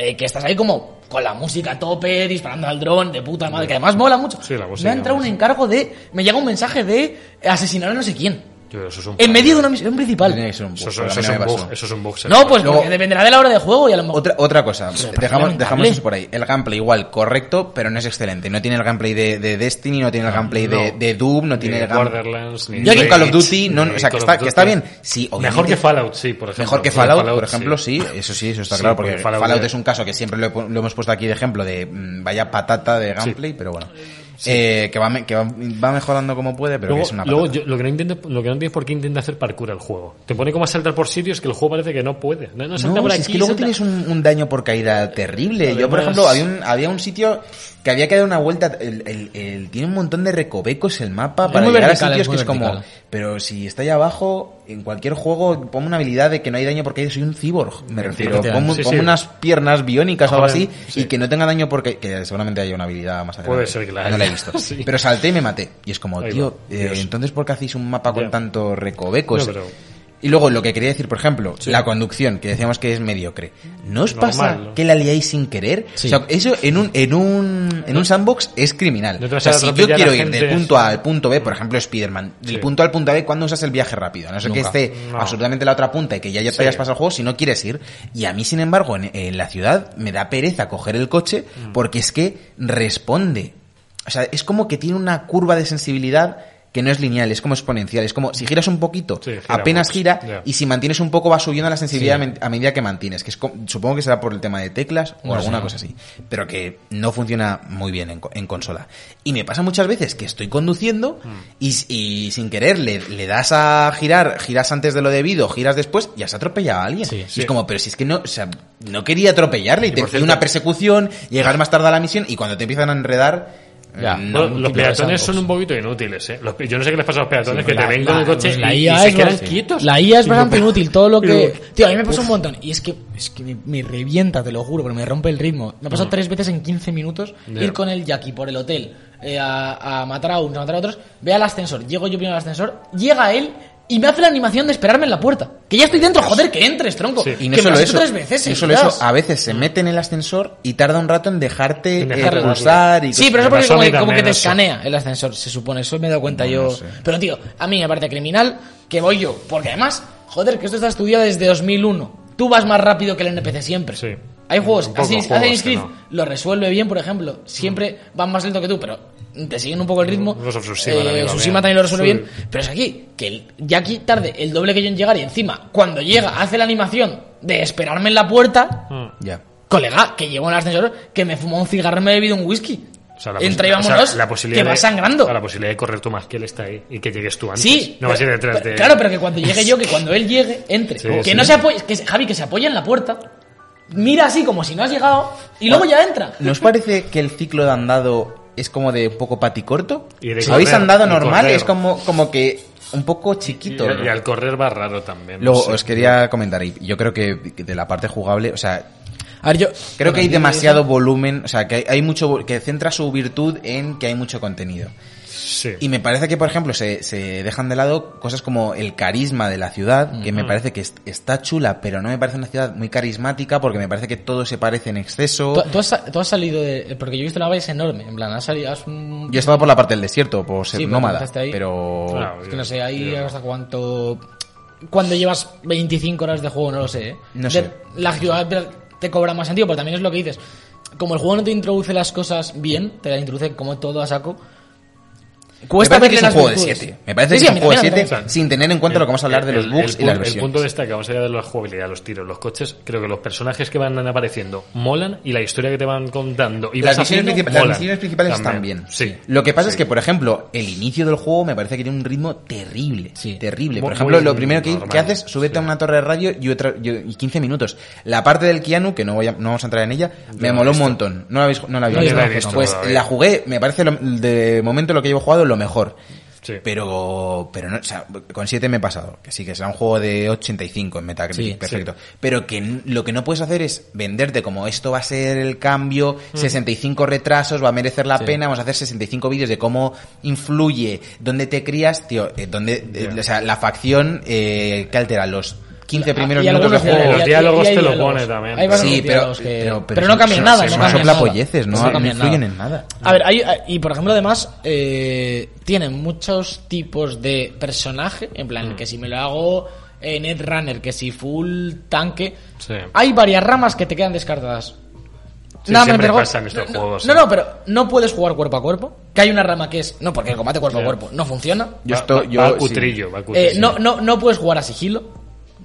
Eh, que estás ahí como con la música a tope, disparando al dron, de puta madre, que además mola mucho. Sí, la me ha entrado un encargo de. Me llega un mensaje de asesinar a no sé quién. Yo, eso es un En medio de una misión principal. Tiene que ser un bug, Eso, eso- pero a eso mí es no un me pasó. bug, eso es un bug. No, pues Luego- porque dependerá de la hora de juego y a lo mejor. Otra, otra cosa, Pero dejamos, lamentable. dejamos eso por ahí. El gameplay igual, correcto, pero no es excelente. No tiene el gameplay de, de Destiny, no tiene el gameplay de, no. de Doom, no tiene el gameplay Borderlands, ni de Rage, Call of Duty, no, o sea, que Call está, que está bien. Sí, obviamente. Mejor que Fallout, sí, por ejemplo. Mejor que Fallout, por ejemplo, sí. sí, eso sí, eso está Sí, claro, porque porque Fallout es un caso que siempre lo, he pu- lo hemos puesto aquí de ejemplo de mm, vaya patata de gameplay, pero bueno. Eh, que va, que va, va mejorando como puede, pero Luego, que es una luego yo, lo que no entiendo, lo que no entiendo es por qué intenta hacer parkour el juego. Te pone como a saltar por sitios que el juego parece que no puede. No, no salta No, por si aquí. es que luego salta- tienes un, un daño por caída terrible. Yo, por ejemplo, había un, había un sitio que había que dar una vuelta. El, el- el- tiene un montón de recovecos el mapa para llegar vertical, a sitios que es como. Pero si está ahí abajo, en cualquier juego, ponme una habilidad de que no hay daño porque soy un cyborg. Me refiero. Sí, sí. unas piernas biónicas o algo así sí. y que no tenga daño porque. Que seguramente haya una habilidad más adelante. Puede ser que la No la he visto. *laughs* Pero salté y me maté. Y es como, Ahí tío, eh, entonces ¿por qué hacéis un mapa con tanto recovecos? No, pero- Y luego lo que quería decir, por ejemplo, Sí. la conducción, que decíamos que es mediocre. ¿No os Normal, pasa ¿no? que la liáis sin querer? Sí. O sea, eso en un, en un, en un sandbox es criminal. No O sea, si yo quiero ir del punto A al punto B, por ejemplo, Spider-Man, del Sí. punto A al punto B, ¿cuándo usas el viaje rápido? No ser que esté No. absolutamente en la otra punta y que ya, ya te hayas pasado el juego si no quieres ir. Y a mí, sin embargo, en, en la ciudad me da pereza coger el coche Mm. porque es que responde. O sea, es como que tiene una curva de sensibilidad que no es lineal, es como exponencial. Es como si giras un poquito, Sí, gira apenas mucho, gira, y si mantienes un poco va subiendo la sensibilidad a medida que mantienes. Que es supongo que será por el tema de teclas o alguna cosa así. Pero que no funciona muy bien en, en consola. Y me pasa muchas veces que estoy conduciendo Mm. y, y sin querer le, le das a girar, giras antes de lo debido, giras después, y has atropellado a alguien. Y es como, pero si es que no, o sea, no quería atropellarle y, Y te cierto- una persecución, llegar más tarde a la misión y cuando te empiezan a enredar, Ya. eh, no, los peatones son un poquito inútiles, ¿eh? Los yo no sé qué les pasa a los peatones Sí, que la- te ven con el coche la y, IA y se es quedan bastante- quietos. La IA es bastante no- inútil, todo lo que... *laughs* Tío, a mí me pasa un montón. Y es que, es que me, me revienta, te lo juro, porque me rompe el ritmo. Me ha pasado tres veces en 15 minutos ir con el Jackie por el hotel eh, a, a matar a unos, a matar a otros. Ve al ascensor, llego yo primero al ascensor, llega él y me hace la animación de esperarme en la puerta. Que ya estoy dentro, joder, que entres, tronco. Sí. Y no que me solo lo has eso, hecho tres veces no solo eso, a veces se mete en el ascensor y tarda un rato en dejarte En eh, dejarle pulsar y Sí, pero eso Me porque como, mí como que te eso. escanea el ascensor, se supone. Eso me he dado cuenta No, yo. no sé. Pero tío, a mí me parece criminal que voy yo. Porque además, joder, que esto está estudiado desde 2001. Tú vas más rápido que el NPC siempre. Sí. Hay juegos, Assassin's juegos Assassin's que Creed no. lo resuelve bien, por ejemplo. Siempre van más lento que tú, pero te siguen un poco el ritmo. Los of Tsushima Eh, también Tsushima lo resuelve Sí. bien. Pero es aquí, que el Jackie tarde el doble que yo en llegar y encima, cuando llega, hace la animación de esperarme en la puerta. Mm. Ya. Colega, que llevo en el ascensor, que me fumó un cigarro y me he bebido un whisky. O sea, la Entra y posi- o sea, vámonos, la posibilidad que va sangrando. la posibilidad de correr tú más que él está ahí y que llegues tú antes. Sí. No vas a ir pero- detrás de Claro, pero que cuando llegue yo, que cuando él llegue, entre. Sí, que sí. no se apoye, que Javi, que se apoye en la puerta, mira así como si no has llegado y luego ya entra. ¿Nos parece que el ciclo de andado es como de poco paticorto? Y de Si habéis andado normal, correr. es como, como que un poco Y, chiquito. ¿no? y al correr va raro también. no Luego sé. os quería comentar, y yo creo que de la parte jugable, o sea, A ver, yo. creo que hay demasiado volumen, o sea, que hay, hay mucho, que centra su virtud en que hay mucho contenido. Sí. Y me parece que, por ejemplo, se, se dejan de lado cosas como el carisma de la ciudad, que me parece que es- está chula, pero no me parece una ciudad muy carismática porque me parece que todo se parece en exceso. ¿Tú, tú has, sa- tú has salido de. Porque yo he visto la valle es enorme. En plan, has salido. Has, un- Yo he estado por la parte del desierto, por ser Sí, nómada, ahí. pero... Claro. Es que no sé, ahí Yo- hasta cuánto. Cuando llevas 25 horas de juego, no lo sé. ¿eh? No De- sé. La ciudad te cobra más sentido, pero también es lo que dices. Como el juego no te introduce las cosas bien, te las introduce como todo a saco. Cuesta me parece que es un juego de virtudes. 7. Me parece Sí, que es a un juego de también, a mí 7 también. sin tener en cuenta lo que vamos a hablar de los El- bugs el y las versiones. El punto destacado sería de la jugabilidad, los tiros, los coches. Creo que los personajes que van apareciendo molan y la historia que te van contando y las, vas misiones haciendo princip- las molan. misiones principales También. están bien. Sí. Lo que pasa es Sí. que, por ejemplo, el inicio del juego me parece que tiene un ritmo terrible. Sí. Terrible. Muy- Por ejemplo, muy lo primero que, normal, que haces, súbete a una torre de radio y, otra, y, y 15 minutos. La parte del Keanu, que no, voy a- no vamos a entrar en ella, me moló un montón. No la habéis, no la habéis visto. Pues la jugué, me parece de momento lo que llevo jugado lo mejor. Sí. Pero, pero no, o sea, con 7 me he pasado. Que sí, que será un juego de 85 en Metacritic, Sí, perfecto. Pero que lo que no puedes hacer es venderte como esto va a ser el cambio, 65 retrasos, va a merecer la pena, vamos a hacer 65 vídeos de cómo influye, dónde te crías, tío, eh, dónde, eh, o sea, la facción eh, que altera los 15 primeros Y minutos del juego. Los diálogos te lo pone también. Sí, pero, que- pero, pero son- no cambian nada. no cambian nada. no, no cambian influyen en nada. A ver, hay, y por ejemplo, además, eh, tienen muchos tipos de personaje. En Mm. plan, que si me lo hago eh, Netrunner, que si full tanque. Sí. Hay varias ramas que te quedan descartadas. Sí, me siempre pegó- pasa en estos no, juegos, No, sí. no, pero no puedes jugar cuerpo a cuerpo. Que hay una rama que es. No, porque el combate cuerpo a cuerpo no funciona. Yo Va- estoy, va- yo, va a sí. cutrillo, va a Eh, cutrillo. no, no, no puedes jugar a sigilo.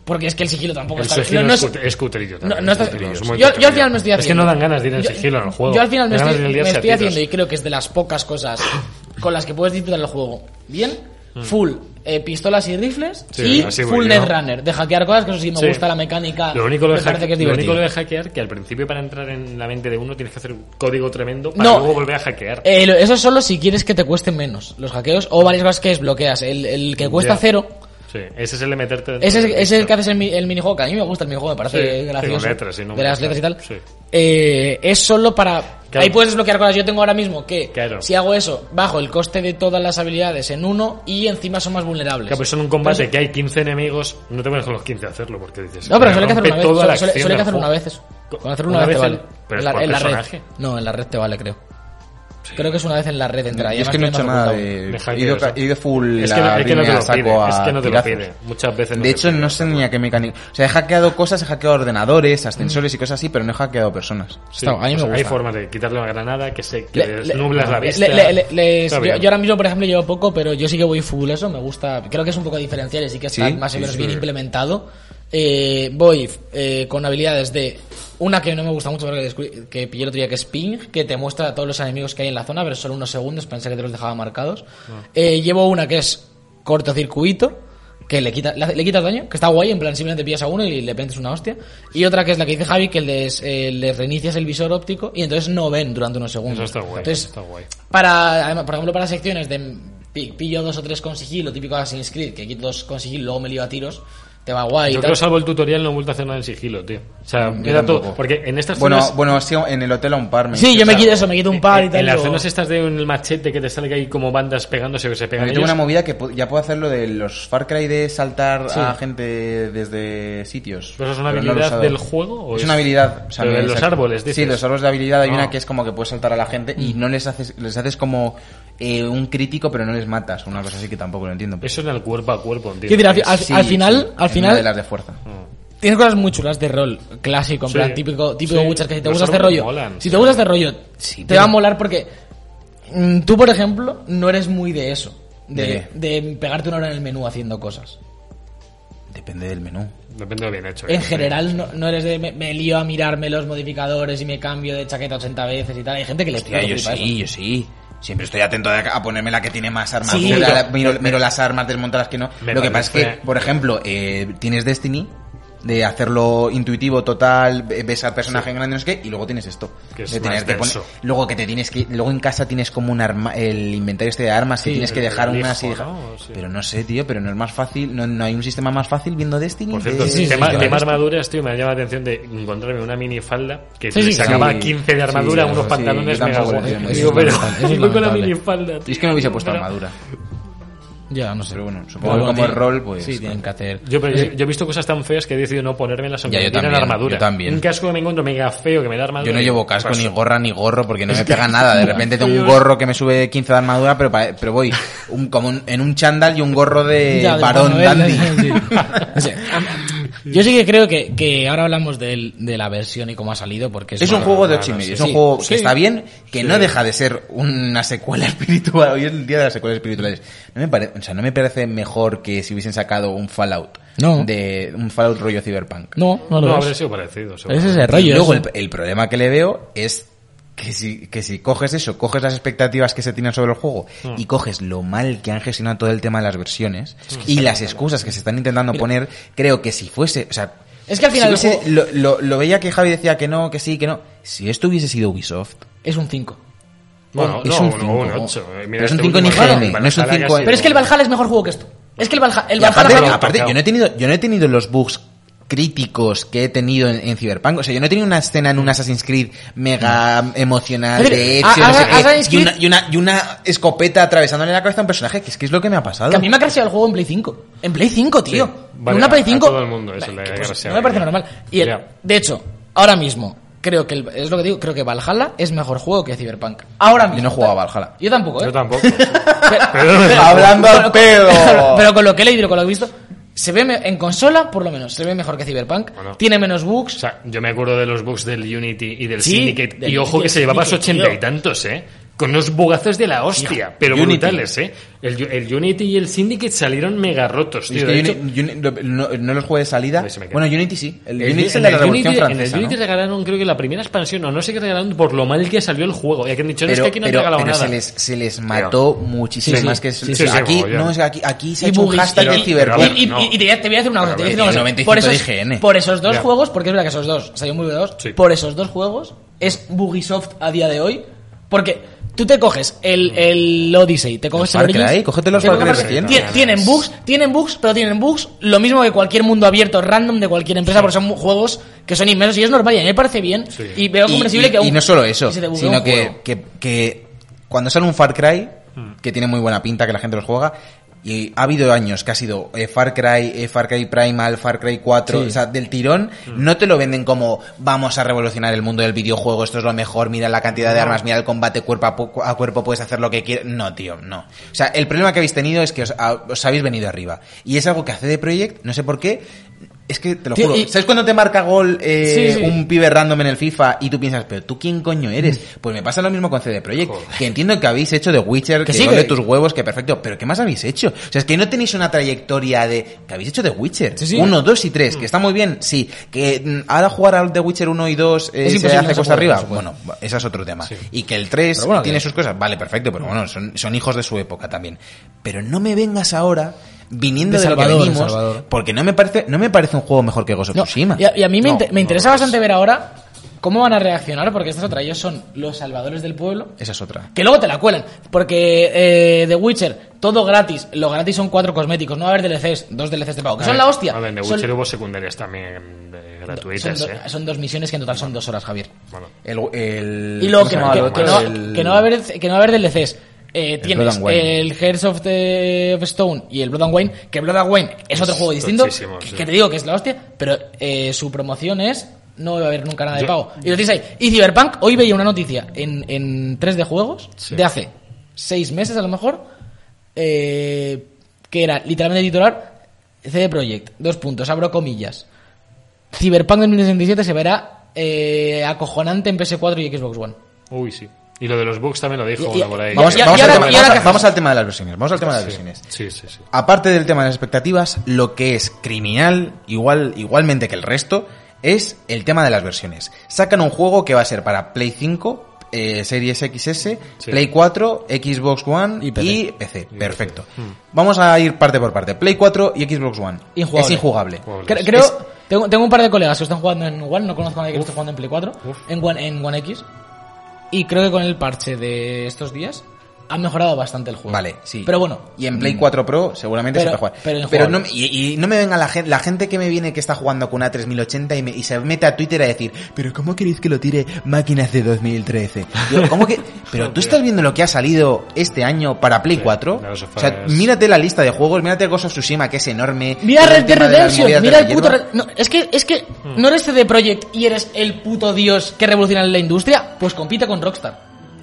Porque es que el sigilo tampoco El está. sigilo no- no es, es- cut- es cutrillo no, es está- cutrillo, es yo, yo al final me estoy Es haciendo. que no dan ganas de ir en Yo- sigilo en el juego. Yo al final me estoy, me estoy haciendo y creo que es de las pocas cosas con las que puedes disfrutar el juego. Bien, full eh, pistolas y rifles Sí, y full netrunner. De hackear cosas, que eso sí me Sí. gusta la mecánica. Lo único, lo me parece que es lo único lo de hackear, que al principio para entrar en la mente de uno tienes que hacer un código tremendo para No. luego volver a hackear. Eh, eso es solo si quieres que te cuesten menos los hackeos o varias cosas que desbloqueas. El, el que cuesta cero. Sí, ese es el de meterte Ese es, ese es el que haces el, el minijuego, que a mí me gusta el minijuego, me parece Sí, gracioso. letras, no de las letras y tal. Sí. Eh, es solo para... Claro. Ahí puedes desbloquear cosas. Yo tengo ahora mismo que Claro. si hago eso, bajo el coste de todas las habilidades en uno y encima son más vulnerables. Claro, pues en un combate Entonces- que hay 15 enemigos, no te pones con los 15 a hacerlo porque dices. No, pero suele que hacerlo una vez. Suele, suele- que hacerlo una vez eso. Con hacerlo Una una, vez te vez vale. pero en la, por en la red. No, en la red te vale, creo. Creo que es una vez en la red entera. y es que no he hecho nada de... De He ido, full Es que, es que no te lo saco pide, a es que no te lo pide. Muchas veces no De hecho, pide. no sé ni a qué mecánica. O sea, he hackeado cosas, he hackeado ordenadores, ascensores y cosas así, pero no he hackeado personas. Sí, Está- a mí me o sea, Hay gusta. formas de quitarle la granada que se que Le- le- la vista. le- le- les- Está yo, ahora mismo, por ejemplo, llevo poco, pero yo sí que voy full eso, me gusta. Creo que es un poco diferencial y sí que está Sí, más o menos sí. bien implementado. Eh, voy eh, con habilidades de una que no me gusta mucho, que, que pillé el otro día, que es Ping, que te muestra a todos los enemigos que hay en la zona, pero solo unos segundos, pensé que te los dejaba marcados. Ah. Eh, llevo una que es cortocircuito, que le quita, le, le quitas daño, que está guay, en plan simplemente pillas a uno y le prendes una hostia. Y otra que es la que dice Javi, que les, eh, les reinicias el visor óptico y entonces no ven durante unos segundos. Eso está guay. Entonces, está guay. para, además, por ejemplo, para secciones de pi- pillo dos o tres con sigilo, típico de Assassin's Creed, que quito dos con sigilo, luego me lío a tiros, te va guay. y Yo tal. creo, salvo el tutorial, no he vuelto a hacer nada en sigilo, tío. O sea, Yo era todo. Porque en estas Bueno, zonas. bueno, sí, en el hotel a un par. Me Sí, yo me quito eso, me quito un par y tal. en las zonas estas de un machete que te sale que hay como bandas pegándose que se pegan Yo tengo una movida que ya puedo hacer lo de los Far Cry de saltar Sí. a gente desde sitios. ¿Pero eso es una no habilidad del juego? ¿o Es una habilidad. o sea, de los árboles, Sí, dices. los árboles de habilidad hay Ah. una que es como que puedes saltar a la gente y no les haces, les haces como eh, un crítico, pero no les matas. Una cosa así que tampoco lo entiendo. Eso en el cuerpo a cuerpo, entiendo. Decir, al, al- Sí, al sí, final, al una de las de fuerza. tienes cosas muy chulas de rol clásico, en Sí. plan típico, típico Sí. Witcher, que si te gusta este rollo, molan, si te gusta este rollo, Sí, te pero- va a molar porque mm, tú, por ejemplo, no eres muy de eso, de, ¿De de pegarte una hora en el menú haciendo cosas. Depende del menú. Depende de lo bien hecho. En general no, no eres de me, me lío a mirarme los modificadores y me cambio de chaqueta 80 veces y tal. Hay gente que le Hostia, yo sí, yo sí. Siempre estoy atento a, ponerme la que tiene más armadura, Sí. la- miro, miro las armas desmontadas que no. Me Lo que pasa es que, por ejemplo, eh, tienes Destiny, de hacerlo intuitivo total, ve- ves al personaje en grande, no sé qué, y luego tienes esto. Que es de tener más que poner, luego que te tienes que, luego en casa tienes como un arma, el inventario este de armas que Sí, tienes que dejar unas y dejar. ¿no? Sí. Pero no sé, tío, pero no es más fácil, no, no hay un sistema más fácil viendo Destiny. Por de- cierto, Sí, sí, tema, sí, tema sí. armaduras, tío, me ha llamado la atención de encontrarme una minifalda que sí, sacaba sí. 15 de armadura, Sí, unos sí, pantalones mega guapos. Digo, pero *laughs* con la minifalda, es que no hubiese puesto armadura. Ya, no sé. Pero bueno, supongo que como tiene- rol, pues. Sí, tienen que hacer. Yo, pero yo, yo he visto cosas tan feas que he decidido no ponérmelas aunque me también, armadura. yo también. Un casco que me encuentro mega feo que me da armadura. Yo no llevo casco, paso. ni gorra, ni gorro, porque no me pega nada. De *laughs* repente tengo un gorro que me sube 15 de armadura, pero, pero voy un, como un- en un chándal y un gorro de varón dandy. *laughs* Yo sí que creo que, que ahora hablamos del- de, la versión y cómo ha salido, porque es, Es un juego de no, ocho y no, medio, sí. es un Sí, juego que sí. está bien, que Sí. no deja de ser una secuela *laughs* espiritual. Hoy es el día de las secuelas espirituales. No me parece, o sea, no me parece mejor que si hubiesen sacado un Fallout. No. De un Fallout rollo Cyberpunk. No, no lo No, habría sido parecido. seguro. Es ese Y rollo. luego el, eso. el problema que le veo es que si, que si coges eso, coges las expectativas que se tienen sobre el juego Hmm. y coges lo mal que han gestionado todo el tema de las versiones y las excusas que se están intentando poner, creo que si fuese, o sea, Es que al final si lo, lo- lo veía que Javi decía que no, que sí, que no. Si esto hubiese sido Ubisoft, Es un 5. Bueno, es no, un no, cinco. un 8. Pero es un cinco en IGN, no es un cinco en- Pero es que el Valhalla es mejor juego que esto. Es que el Valhalla, el Valhalla aparte, aparte, yo no he tenido, yo no he tenido los bugs críticos que he tenido en, en Cyberpunk. O sea, yo no he tenido una escena en un Assassin's Creed mega emocional de a- hecho, no sé a- qué, y, una, Creed- y, una, y una escopeta atravesándole la cabeza a un personaje, que es que es lo que me ha pasado. Que a mí me ha crasheado el juego en Play 5. En Play 5, tío. Sí. En Vale, una Play a- a 5. todo el mundo eso Bah, le pues, no me parece ya. normal. Y el- Ya. de hecho, ahora mismo, creo que el- es lo que digo, creo que Valhalla es mejor juego que Cyberpunk. Ahora mismo. Yo no he jugado a Valhalla. Yo tampoco, ¿eh? Yo tampoco. *laughs* Pero- Pero- Hablando al pedo. Pero con lo que he leído y con lo que he visto, se ve me- en consola, por lo menos, se ve mejor que Cyberpunk. Bueno. Tiene menos bugs. O sea, yo me acuerdo de los bugs del Unity y del Sí, Syndicate. del Y ojo que se llevaba a Syndicate, ochenta y tío. tantos, ¿eh? Con unos bugazos de la hostia, pero Unity. brutales, ¿eh? El, el Unity y el Syndicate salieron mega rotos, tío. es que De Uni- hecho, Uni- no, no los jugué de salida. Bueno, Unity sí. El, el- Unity es en el la Revolución Unity- Francesa. En el Unity ¿no? regalaron, creo que la primera expansión, o no sé qué regalaron, por lo mal que salió el juego. Ya que han dicho, no, es que aquí no han pero- regalado pero nada. se les, se les mató muchísimo Sí, sí. más que Sí, sí, sí, aquí, mogollón. no, es que aquí, aquí se ha y hecho un hashtag y- de y- te, voy a, decir una cosa. Te voy a decir a una ver, cosa. 95 Por esos, por esos dos juegos, porque es verdad que esos dos, salió muy dos, por esos dos juegos es Bugisoft a día de hoy. Porque tú te coges el, el Odyssey, te coges El Far Cry, cógete los te Far Cry coges- recientes. tie- Tienen bugs, tienen bugs, pero tienen bugs lo mismo que cualquier mundo abierto random de cualquier empresa, porque son juegos que son inmensos y es normal y a mí me parece bien. Sí. Y veo comprensible y, que un- y no solo eso, que se te buguee sino un que, juego. que, que cuando sale un Far Cry, Hmm. que tiene muy buena pinta, que la gente los juega, Y ha habido años que ha sido eh, Far Cry, eh, Far Cry Primal, Far Cry 4, Sí. o sea, del tirón, no te lo venden como vamos a revolucionar el mundo del videojuego, esto es lo mejor, mira la cantidad de armas, mira el combate cuerpo a, cuerpo, puedes hacer lo que quieras. No, tío, no. O sea, el problema que habéis tenido es que os, a- os habéis venido arriba. Y es algo que hace de Projekt, no sé por qué, es que te lo Tío, juro. y- ¿Sabes cuando te marca gol eh, Sí, sí. un pibe random en el FIFA y tú piensas, pero tú quién coño eres? Mm. Pues me pasa lo mismo con CD Projekt, que entiendo que habéis hecho de Witcher, que, sí, que- de tus huevos, que perfecto, pero ¿qué más habéis hecho? O sea, es que no tenéis una trayectoria de que habéis hecho de Witcher. Sí, sí. Uno, dos y tres, que está muy bien, sí. Que mm, ahora jugar al The Witcher 1 y 2 eh, Es se hace no se costa puede, arriba. no. Bueno, ese es otro tema. Sí. Y que el 3 Pero bueno, tiene que- sus cosas, vale, perfecto, pero bueno, son, son hijos de su época también. Pero no me vengas ahora viniendo De de, lo que Salvador, de venimos, Salvador. porque no me parece no me parece un juego mejor que Ghost of No, Tsushima. y, a, y a mí me, No, inter- me no interesa bastante ver ahora cómo van a reaccionar, porque esta es otra. Ellos son los salvadores del pueblo. Esa es otra. Que luego te la cuelan. Porque eh, The Witcher, todo gratis. Lo gratis son cuatro cosméticos. No va a haber DLCs, dos DLCs de pago. Que son la hostia. A ver, en The Son- Witcher hubo secundarias también son, gratuitas, do- ¿eh? son dos misiones que en total son dos horas, Javier. Bueno, El, el- Y luego ¿cómo que, no, llama que- el que otro? no, El- que no va a haber, que no va a haber DLCs. Eh, tienes el Hearts of, the, of Stone y el Blood and Wine, que Blood and Wine es otro Es juego distinto, que, te digo que es la hostia, pero eh, su promoción es no va a haber nunca nada de Yo- pago. Y lo tienes ahí. Y Cyberpunk, hoy veía una noticia en, en 3D Juegos, Sí. de hace seis meses a lo mejor, eh, que era literalmente titular CD Projekt, dos puntos, abro comillas. Cyberpunk 2067 se verá eh, acojonante en PS4 y Xbox One. uy, sí. Y lo de los bugs también lo dijo Y- uno por ahí. Vamos, al tema- vamos vamos al de las versiones. Vamos al tema de las versiones. sí, sí, sí. Aparte del tema de las expectativas, lo que es criminal, igual, igualmente que el resto, es el tema de las versiones. Sacan un juego que va a ser para Play 5, eh, Series XS, Sí. Play 4, Xbox One Y y PC. Y Perfecto. PC. Hmm. Vamos a ir parte por parte. Play 4 y Xbox One. Injugable. Es injugable. Es- creo, tengo, tengo un par de colegas que están jugando en One, no conozco a nadie que Uf. esté jugando en Play 4, Uf. en One, en One X. Y creo que con el parche de estos días ha mejorado bastante el juego. Vale, sí. Pero bueno, Y en Play 4 Pro seguramente Pero- se puede pero jugar. Pero, injugable. no, y, y no me venga la gente, la gente que me viene que está jugando con una 3080 y, me- y se mete a Twitter a decir, pero ¿cómo queréis que lo tire máquinas de 2013? Yo, ¿cómo que? *laughs* Pero tú estás viendo lo que ha salido este año para Play 4? Last of O sea, mírate la lista de juegos, mírate Ghost of Tsushima que es enorme. Mira el Red Dead Redemption, de mira el puto... No, es que, es que Hmm. no eres CD Projekt y eres el puto dios que revoluciona la industria, pues compite con Rockstar.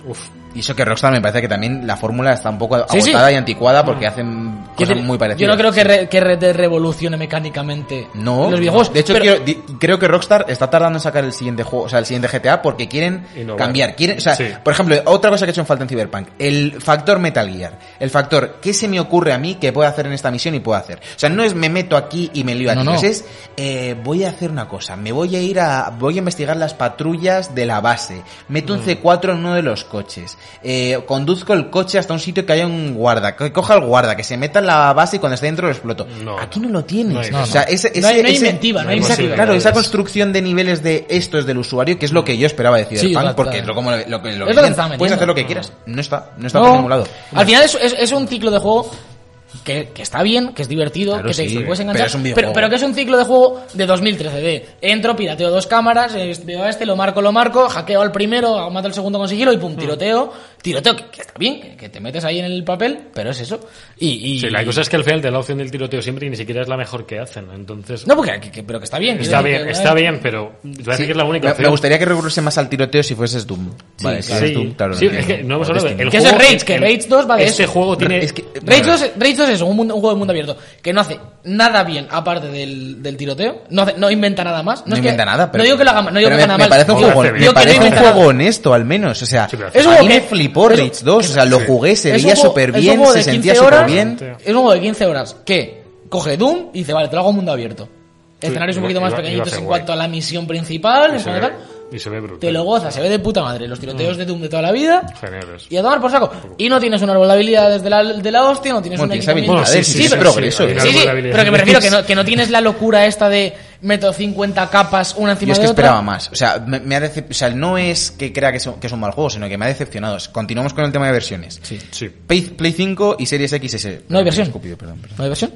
Uf. Y eso que Rockstar me parece que también la fórmula está un poco Sí, sí. agotada y anticuada porque hacen Quiero cosas decir, muy parecidas. Yo no creo que, re- que Red Dead revolucione mecánicamente No, los videojuegos. de hecho pero- quiero- di- creo que Rockstar está tardando en sacar el siguiente juego, o sea, el siguiente GTA porque quieren Innovar. cambiar, quieren, o sea, Sí. por ejemplo, otra cosa que he hecho en falta en Cyberpunk, el factor Metal Gear, el factor ¿qué se me ocurre a mí que puedo hacer en esta misión y puedo hacer? O sea, no es me meto aquí y me lío a No, no. es eh, voy a hacer una cosa, me voy a ir a voy a investigar las patrullas de la base, meto Mm. un C4 en uno de los coches, eh, conduzco el coche hasta un sitio que haya un guarda, que coja el guarda, que se meta en la base y cuando esté dentro lo exploto. No, aquí no. lo tienes. No hay o no, sea, no. ese, No hay- ese- no hay ese- inventiva, no hay Esa-. Claro, esa construcción de niveles de esto es del usuario, que es lo que yo esperaba de Cyberpunk, total, porque lo, como lo, lo lo Es que lo que dicen, estaban puedes hacer lo que quieras. No está, no está No. por ningún lado. Al final es, es- es un ciclo de juego que, que está bien, que es divertido, Claro, que te, sí, te puedes pero enganchar. es un pero, videojuego. pero que es un ciclo de juego de 2013. De entro, pirateo dos cámaras, eh, veo a este, lo marco, lo marco, hackeo al primero, mato al segundo con sigilo y pum, tiroteo. Tiroteo, que, que está bien, que, que te metes ahí en el papel, pero es eso. Y, y- Sí, la cosa es que al final te da la opción del tiroteo siempre y ni siquiera es la mejor que hacen. Entonces, No, porque, que- que- pero que está bien. está bien, que, está eh, bien, pero Sí, que es la única me, opción. me gustaría que recurriese más al tiroteo si fueses Doom. Vale, si Sí, eres Doom, claro. que no hemos hablado de- el Que es Rage, que el- Rage 2 va de Este eso. juego tiene... Que- Rage 2, Rage 2 es un, mundo- un juego de mundo abierto que no hace nada bien aparte del, del tiroteo, no, hace- no inventa nada más. No, es que- inventa nada, pero, no digo que lo haga mal, no digo que me, haga me mal. parece un No juego, me que no parece un juego nada. honesto al menos, o sea, Sí, Es un a juego mí me que- flipó es- Rage 2, o sea, lo sí. jugué, se Es un veía súper es un bien, se sentía 15 súper bien. Es un juego de 15 horas que coge Doom y dice, vale, te lo hago mundo abierto. Escenarios un iba- poquito más pequeñitos en cuanto a la misión principal, en y se ve brutal. Te lo gozas, se ve de puta madre. Los tiroteos de Doom de toda la vida. Geniales. Y a tomar por saco. Y no tienes un árbol de habilidades de la, de la hostia, no tienes Bueno, un tienes Bueno, sí, sí, es sí, progreso. sí, sí, Sí, sí, habilidades. pero que me refiero que no, *laughs* que no tienes la locura esta de meto 50 capas una Yo encima es de que otra. esperaba más. O sea, me, me ha decep- o sea, no es que crea que es, un, que es un mal juego, sino que me ha decepcionado. Continuamos con el tema de versiones. Sí. Sí. Play, Play 5 y Series XS. No hay versión. Escupido, perdón, perdón. ¿No hay versión?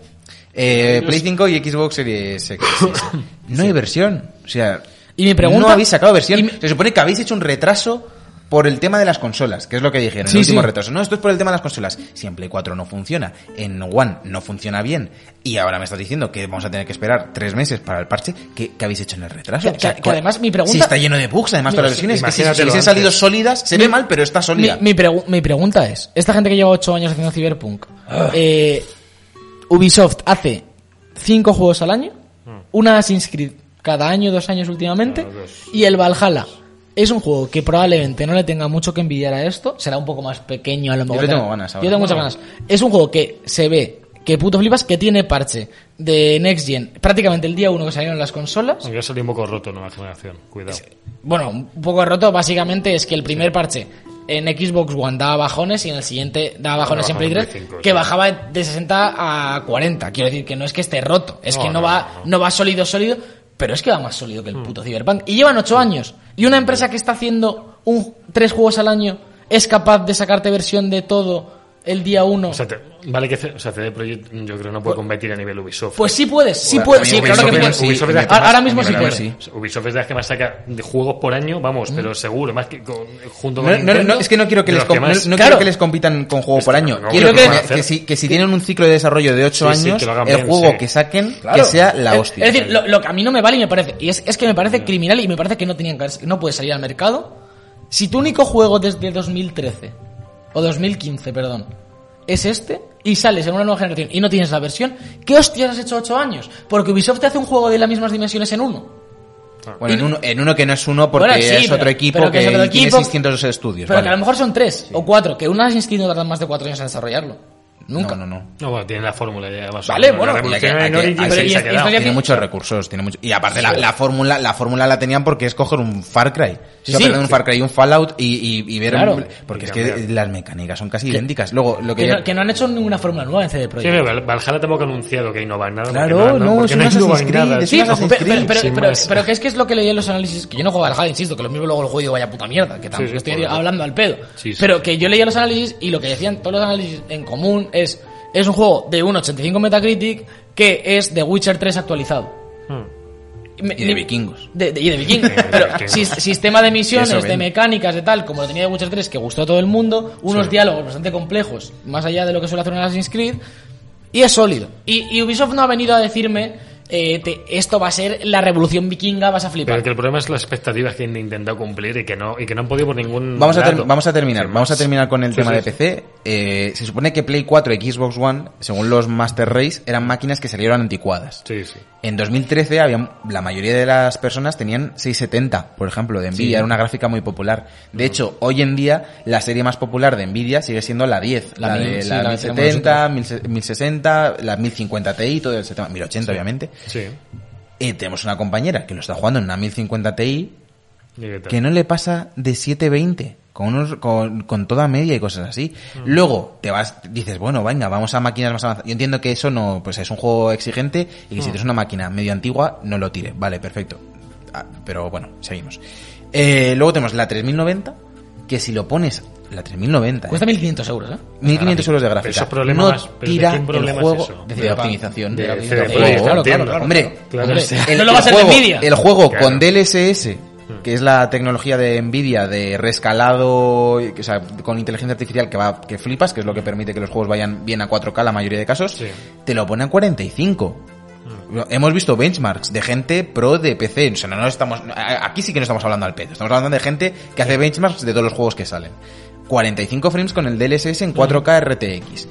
Eh, Play 5 y Xbox Series XS. *laughs* No hay versión. O sea, Y mi pregunta- no habéis sacado versión. mi- Se supone que habéis hecho un retraso por el tema de las consolas, que es lo que dijeron, Sí, el último sí. retraso. No, esto es por el tema de las consolas. Si en Play 4 no funciona, en One no funciona bien, y ahora me estás diciendo que vamos a tener que esperar tres meses para el parche, ¿qué, qué habéis hecho en el retraso? Que- que- que además mi pregunta- Si está lleno de bugs, además, todas las versiones, que si, si imagínatelo hubiesen salido sólidas, se ve mal, pero está Mi, sólida. mi pregu- mi pregunta es, esta gente que lleva 8 años haciendo Cyberpunk, eh, Ubisoft hace 5 juegos al año, una Assassin's Creed cada año, dos años últimamente, dos. y el Valhalla es un juego que probablemente no le tenga mucho que envidiar a esto, será un poco más pequeño a lo mejor. le tengo ganas ahora. Yo tengo muchas ganas. Es un juego que se ve, que puto flipas, que tiene parche de Next Gen prácticamente el día 1 que salieron las consolas. Aunque ha salido un poco roto nueva generación. Cuidado. Bueno, un poco roto, básicamente es que el primer parche en Xbox One daba bajones y en el siguiente daba bajones en Play en 3, Play 5, que sí. bajaba de 60 a 40. Quiero decir que no es que esté roto, es No, que no, no, va no, no va sólido, sólido, pero es que va más sólido que el Hmm. puto Cyberpunk. Y llevan 8 años. Y una empresa que está haciendo un, tres juegos al año es capaz de sacarte versión de todo el día 1. O sea, te- vale que o sea, CD Projekt yo creo no puede competir a nivel Ubisoft. pues sí puedes, sí Bueno, puedes, sí, claro que puedes. sí, Ubisoft ahora mismo sí puedes. sí. Ubisoft es de las que más saca de juegos por año, vamos, pero seguro, más que con- junto con No, no, Nintendo, no, es que no quiero que les com- no- más- no Claro. quiero que les compitan con juego por que año. no, quiero que, que si, que si tienen un ciclo de desarrollo de 8 Sí, sí, años, que el bien, juego sí. que saquen Claro. que sea la Es- hostia. Es decir, lo, lo que a mí no me vale y me parece, y es, es que me parece criminal y me parece que no tenían que no puede salir al mercado. Si tu único juego desde 2013, o 2015, perdón, es este, y sales en una nueva generación y no tienes la versión, ¿qué hostias has hecho 8 años? Porque Ubisoft te hace un juego de las mismas dimensiones en uno. bueno, en uno, en uno que no es uno porque Bueno, sí, es pero- otro equipo pero que que, es otro tiene equipo, 600 estudios. Pero vale. que a lo mejor son 3 o 4, que una Assassin's Creed no tardan más de 4 años en desarrollarlo. Nunca. No, no, no. No, bueno, tiene la fórmula ya. más o Vale, menos. bueno, La que- que- que- tiene muchos recursos, tiene mucho- y aparte la, la fórmula la fórmula la tenían porque es coger un Far Cry, Sí, sí. un Far Cry y un Fallout y, y, y ver Claro. porque Y es que las mecánicas son casi idénticas. Luego lo que, Que no, que no han hecho ninguna fórmula nueva en CD Sí, Projekt. no, Val- Valhalla tampoco ha anunciado que innova en nada. Claro, no, es un Assassin's Creed, nada. Sí, un pero, que es que es lo que leí en los análisis, que yo no juego al Valhalla, insisto, que lo mismo luego lo juego digo, vaya puta mierda, que tampoco sí, estoy hablando al pedo. Sí, sí, pero sí. que yo leía los análisis y lo que decían todos los análisis en común es, es un juego de 1.85 Metacritic que es The Witcher 3 actualizado. Hmm. Me- y de vikingos. de, de- y de vikingos. *laughs* Pero sistema de misiones, de mecánicas, de tal, como lo tenía de Witcher 3, que gustó a todo el mundo, unos Sí. diálogos bastante complejos, más allá de lo que suele hacer un Assassin's Creed, y es sólido. Y, y Ubisoft no ha venido a decirme, eh, te- esto va a ser la revolución vikinga, vas a flipar. Pero que el problema es las expectativas que han intentado cumplir y que no, y que no han podido por ningún. Vamos a, ter- vamos a terminar, vamos a terminar con el Sí, tema sí, de sí. PC. Eh, se supone que Play 4 y Xbox One, según los Master Race, eran máquinas que salieron anticuadas. Sí, sí. En 2013 había, la mayoría de las personas tenían 670, por ejemplo, de Nvidia, era una gráfica muy popular. De hecho, hoy en día la serie más popular de Nvidia sigue siendo la 10, la, La mil, de sí, la, la que tenemos 1070, 1060, la 1050 Ti, todo el sistema, 1080 obviamente. Sí. Eh, tenemos una compañera que lo está jugando en una 1050 Ti ¿Y que no le pasa de 720 con, unos, con, con toda media y cosas así. Mm. Luego te vas, dices, bueno, venga, vamos a máquinas más avanzadas. Yo entiendo que eso no, pues es un juego exigente y que Mm. si tienes una máquina medio antigua, no lo tire. Vale, perfecto. Ah, pero bueno, seguimos. Eh, luego tenemos la 3090, que si lo pones, la 3090, Cuesta eh, 1.500 euros, ¿eh? 1500 euros de gráfica. es no pero ¿de tira problema el es juego eso? de, De optimización. de de, juego. claro, claro, Hombre, Claro, Hombre, sí. el, no lo va a ser Nvidia. el juego Claro. con DLSS, que es la tecnología de Nvidia de rescalado, o sea, con inteligencia artificial que va que flipas, que es lo que permite que los juegos vayan bien a 4K la mayoría de casos, Sí. te lo pone a 45. Hemos visto benchmarks de gente pro de PC, o sea, no, no estamos aquí sí que no estamos hablando al pedo, estamos hablando de gente que hace benchmarks de todos los juegos que salen. 45 frames con el DLSS en 4K RTX.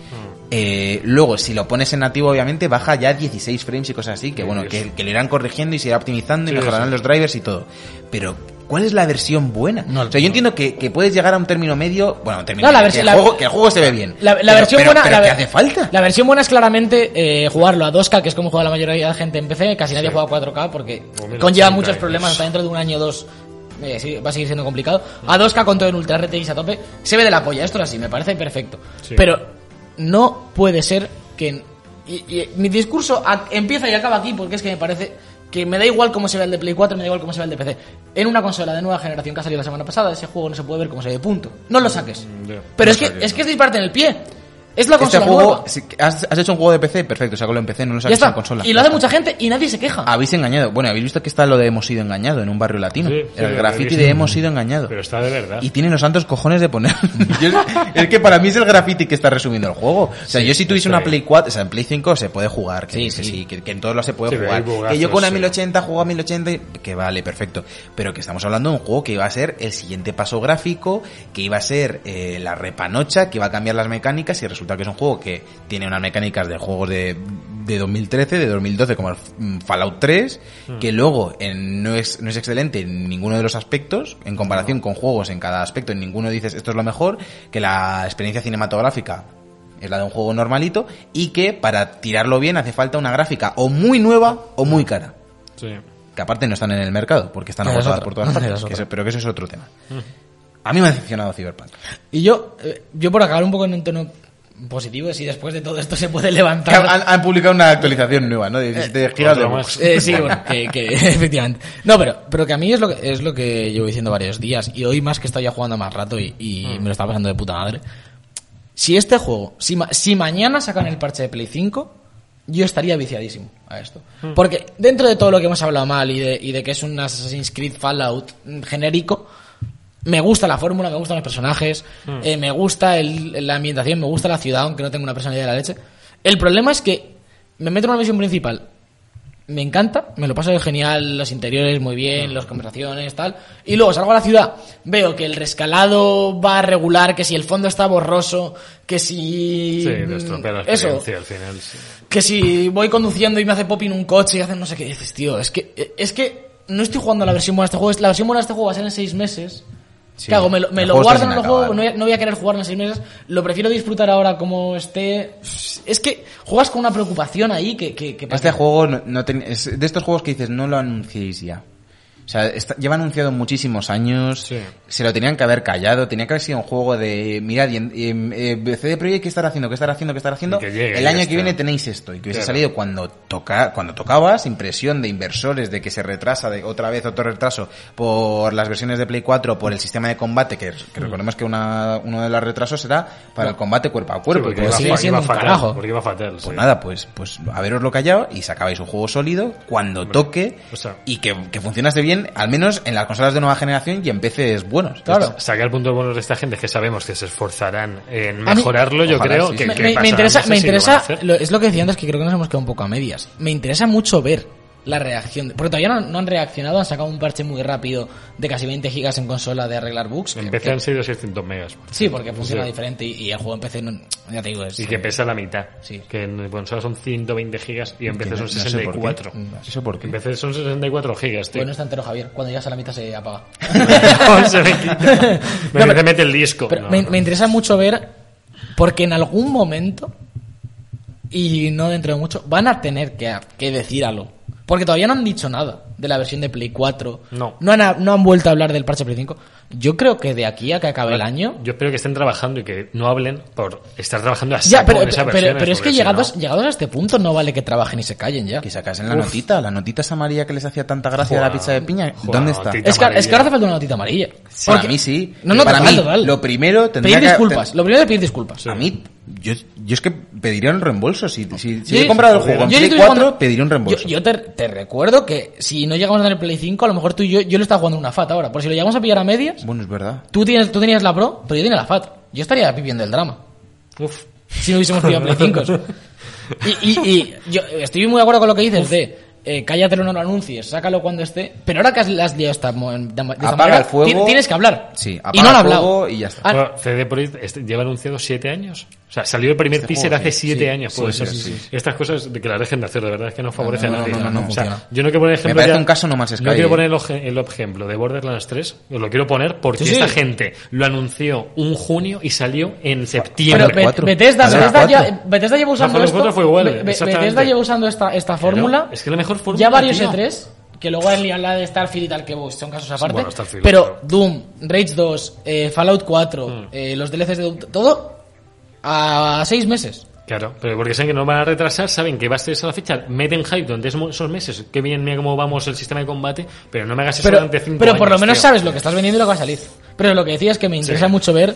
Eh, luego, si lo pones en nativo, obviamente baja ya 16 frames y cosas así, que bueno, que, que lo irán corrigiendo y se irá optimizando y Sí, mejorarán sí. los drivers y todo. Pero, ¿cuál es la versión buena? No, o sea, yo no. entiendo que, que puedes llegar a un término medio, bueno, un término No, la medio, versión- que, el la- juego, que el juego se ve bien. La, la Pero- versión pero- buena. pero la, ¿qué ver- hace falta? La versión buena es claramente eh, jugarlo a 2K, que es como juega la mayoría de gente en PC. Casi nadie Sí. juega a 4K porque 1080 conlleva muchos problemas. pues- Hasta dentro de un año o dos eh, sí, va a seguir siendo complicado. A 2K con todo en Ultra RTX a tope. Se ve de la polla. Esto es así, me parece perfecto. Sí. Pero no puede ser que. y- y mi discurso a- empieza y acaba aquí porque es que me parece que me da igual cómo se ve el de Play 4, me da igual cómo se ve el de PC. En una consola de nueva generación que ha salido la semana pasada, ese juego no se puede ver cómo se ve, punto. No lo saques. ya. Pero No es que, saques, es que es disparate en el pie. Es la este consola juego, nueva. si- has, has hecho un juego de PC, perfecto, sácalo en PC, no lo está. en consola. Y lo hace mucha gente y nadie se queja. Habéis engañado. Bueno, habéis visto que está lo de hemos sido engañado en un barrio latino. Sí, sí, el graffiti de hemos sido engañado. Pero está de verdad. Y tienen los santos cojones de poner. *laughs* Es que para mí es el graffiti que está resumiendo el juego. O sea, yo si tuviese una. Play 4, o sea, en Play 5 se puede jugar, que Sí, que sí. sí, que, que en todos los se puede jugar. bugazos, que yo con una sí. 1080 juego a 1080, y- que vale, perfecto. Pero que estamos hablando de un juego que iba a ser el siguiente paso gráfico, que iba a ser eh, la repanocha, que iba a cambiar las mecánicas y resulta que es un juego que tiene unas mecánicas de juegos de, de 2013, de 2012 como el mm, Fallout 3, Hmm. que luego en- no, es, no es excelente en ninguno de los aspectos, en comparación con juegos en cada aspecto, en ninguno dices esto es lo mejor, que la experiencia cinematográfica es la de un juego normalito y que para tirarlo bien hace falta una gráfica o muy nueva o muy cara Sí. que aparte no están en el mercado porque están agotadas otra. por todas *laughs* partes, que eso- pero que eso es otro tema. A mí me ha decepcionado Cyberpunk. Y yo, eh, yo por acabar un poco en un tono positivo, si después de todo esto se puede levantar. han, han publicado una actualización nueva, ¿no? De 17 gigas de otro bugs. más. Eh, sí, bueno, que, que *laughs* efectivamente. No, pero, pero que a mí es lo que, es lo que llevo diciendo varios días. Y hoy más que estoy ya jugando más rato y, y me lo está pasando de puta madre. Si este juego, si, ma- si mañana sacan el parche de Play 5, yo estaría viciadísimo a esto. Porque dentro de todo lo que hemos hablado mal y de, y de que es un Assassin's Creed Fallout mm, genérico, me gusta la fórmula, me gustan los personajes, eh, me gusta el- la ambientación, me gusta la ciudad, aunque no tenga una personalidad de la leche. El problema es que me meto en una misión principal, me encanta, me lo paso de genial, los interiores muy bien, las conversaciones, tal. Y luego salgo a la ciudad, veo que el rescalado va regular, que si el fondo está borroso, que si... Sí, la Eso, experiencia al final. sí. que si voy conduciendo y me hace popping un coche y hacen no sé qué, dices, tío, es que, es que no estoy jugando a la versión buena de este juego, la versión buena de este juego va a ser en seis meses. Sí, ¿Qué hago? Me lo, me lo guardo en sin el juego, no voy, a, no voy a querer jugar en seis meses, lo prefiero disfrutar ahora como esté. Es que juegas con una preocupación ahí que... que, que Este juego no, no ten- es de estos juegos que dices no lo anunciéis ya. O sea, está- lleva anunciado muchísimos años. Sí. Se lo tenían que haber callado. Tenía que haber sido un juego de, mirad, y en- em, eh, CD Projekt, ¿qué estar haciendo? ¿Qué estar haciendo? ¿Qué estar haciendo? Y que llegue, El año que viene tenéis esto. Y que hubiese Claro. salido cuando toca, cuando tocaba, sin presión de inversores, de que se retrasa de otra vez otro retraso por las versiones de Play 4, por el sistema de combate, que, que Mm. recordemos que una, uno de los retrasos será para el combate cuerpo a Sí, cuerpo. porque que iba, siendo iba fatal. carajo. Porque iba fatal. pues sí. nada, pues, pues haberoslo callado y sacabais un juego sólido cuando toque o sea- y que, que funcionase bien, al menos en las consolas de nueva generación y en PCs buenos. Claro. Sacar puntos buenos de esta gente que sabemos que se esforzarán en mí- mejorarlo, yo Ojalá, creo sí, que, me, que me- interesa, meses me interesa lo- es lo que decía antes que creo que nos hemos quedado un poco a medias. Me interesa mucho ver la reacción, de- porque todavía no, no han reaccionado, han sacado un parche muy rápido de casi 20 gigas en consola de arreglar bugs. que- En PC que- han sido 600 megas. sí, porque funciona Sí. diferente y, y el juego en PC no, ya te digo es Y que pesa la mitad. Sí. Que en consola son 120 gigas y en PC son No sé por qué. 64. ¿Eso por qué? En PC son 64 gigas, tío. Bueno, está entero Javier, cuando llegas a la mitad se apaga. *laughs* se me quita. *laughs* Me No, pero- mete el disco. Pero No, me, no. me interesa mucho ver, porque en algún momento, y no dentro de mucho, van a tener que, que decir algo. Porque todavía no han dicho nada de la versión de Play 4. No. No han, no han vuelto a hablar del parche Play 5. Yo creo que de aquí a que acabe el año... Yo espero que estén trabajando y que no hablen por estar trabajando así Ya, pero, con esa pero, versión. pero es que llegados, llegados a este punto no vale que trabajen y se callen ya. Que sacasen la notita, la notita esa amarilla que les hacía tanta gracia Joder, de la pizza de piña. joder, ¿Dónde está? Es que, es que amarilla. ahora hace falta una notita amarilla. Para Porque- mí sí. No, no, Para total, mí, total. lo primero tendría Pedir que- disculpas. ten- Lo primero es pedir disculpas. A mí, yo, yo es que pediría un reembolso. Si, si, si Sí, he comprado el sí, juego en yo Play estoy 4, jugando- pediría un reembolso. Yo, yo te, te recuerdo que si no llegamos a tener Play 5, a lo mejor tú y yo, yo le estaba jugando una FAT ahora. Por si lo llegamos a pillar a medias, Bueno, es verdad. tú, tienes, tú tenías la Pro, pero yo tenía la FAT. Yo estaría viviendo el drama. Uf. Si no hubiésemos pillado Play 5. *laughs* Y, y, y yo estoy muy de acuerdo con lo que dices de eh, cállatelo, no lo anuncies, sácalo cuando esté. Pero ahora que has, has liado esta, de, esta Apaga manera, el fuego. ti- tienes que hablar. Sí, y apaga no han el hablado. fuego y ya está. Ah, Bueno, CD Projekt este- lleva anunciado 7 años. O sea, salió el primer Este teaser juego, hace sí, 7 sí, años. sí, puede sí, ser. sí, sí. Estas cosas de que las dejen de hacer, de verdad es que no favorece No, no, a nadie. no, no, no o sea, yo no quiero poner ejemplo. parece ya- un caso Sky, No quiero eh. poner el, ejemplo de Borderlands 3, os lo quiero poner porque Sí, sí. esta gente lo anunció un junio y salió en Pero septiembre. Be- cuatro. Bethesda, Bethesda, ya- Bethesda lleva usando los esto. fue igual, Be-. Bethesda lleva usando esta, esta fórmula. es que la mejor fórmula. ya varios tío. E3, que luego han liado la de Starfield y tal, que son casos aparte. bueno, Starfield, pero claro. Doom, Rage 2, eh, Fallout 4, Mm. eh, los DLCs de Doom, todo a seis meses. Claro, pero porque saben que no van a retrasar, saben que va a ser esa la fecha, meten hype durante esos meses, que bien, mira cómo vamos el sistema de combate, pero no me hagas eso Pero, durante 5 pero por lo menos tío. sabes lo que estás vendiendo y lo que va a salir. Pero lo que decía es que me interesa Sí. mucho ver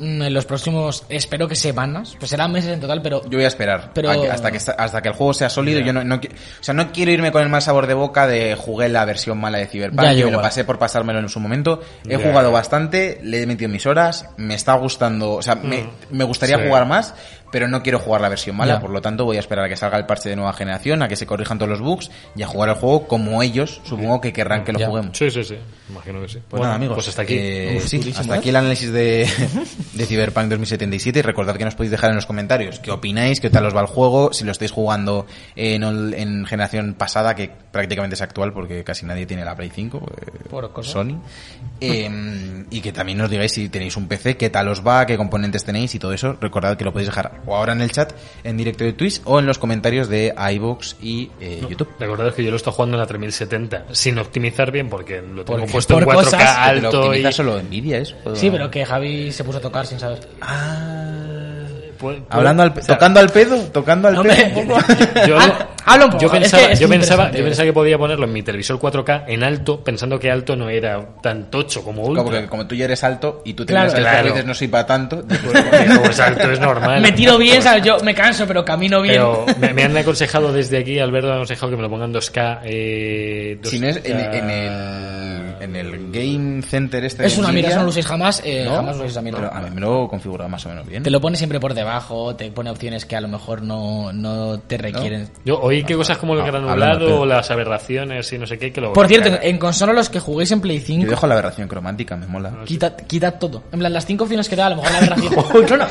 en los próximos, espero que semanas, pues serán meses en total, pero Yo voy a esperar Pero- a hasta, que, hasta que el juego sea sólido. Yo no, no o sea, no quiero irme con el mal sabor de boca de jugué la versión mala de Cyberpunk, yo me lo pasé por pasármelo en su momento. He jugado bastante, le he metido mis horas, me está gustando, o sea, me, me gustaría Sí. jugar más, pero no quiero jugar la versión mala, Ya. por lo tanto voy a esperar a que salga el parche de nueva generación, a que se corrijan todos los bugs y a jugar el juego como ellos, supongo que querrán que lo Ya. juguemos. Sí, sí, sí. Imagino que sí. Pues Bueno, nada, amigos. Pues hasta aquí. eh, Uf, sí, hasta ¿eh? aquí el análisis de, *laughs* de Cyberpunk 2077. Y recordad que nos podéis dejar en los comentarios qué opináis, qué tal os va el juego, si lo estáis jugando en, ol- en generación pasada, que prácticamente es actual porque casi nadie tiene la Play 5, eh, Por. Sony. Eh, y que también nos digáis si tenéis un PC, qué tal os va, qué componentes tenéis y todo eso. Recordad que lo podéis dejar o ahora en el chat, en directo de Twitch, o en los comentarios de iVoox y eh, YouTube. Recordad que yo lo estoy jugando en la 3070 sin optimizar bien porque lo tengo Porque- puesto en por 4K cosas- Pero alto y... optimiza solo Nvidia eso. sí, pero que Javi se puso a tocar sin saber. Puede- Hablando al, o sea, tocando al pedo, tocando al Hombre, pedo. *laughs* Yo, habla un poco, yo es que pensaba, es yo, pensaba, yo pensaba que podía ponerlo en mi televisor 4K en alto, pensando que alto no era tan tocho como ultra. Como que como tú ya eres alto y tú te Claro. al Claro. dices no soy para tanto. Porque, *laughs* pues, alto es normal. Me tiro bien, ¿sabes? Yo me canso, pero camino bien. Pero me, me han aconsejado desde aquí, Alberto me ha aconsejado que me lo pongan 2K. Eh, si no es en, 2K. en el en el Game Center este es de una eso no lo uséis jamás, eh, ¿no? jamás lo uséis a mí. Pero a mí me lo configura más o menos bien. Te lo pone siempre por debajo, te pone opciones que a lo mejor no, no te requieren. Yo oí que cosas como el granulado o las aberraciones y no sé qué, que lo Por cierto, en consola los que juguéis en Play Yo 5, dejo la aberración cromática, me mola. quitad, quitad todo. En plan, las cinco opciones que da, a lo mejor la aberración. *laughs* *laughs* no, no.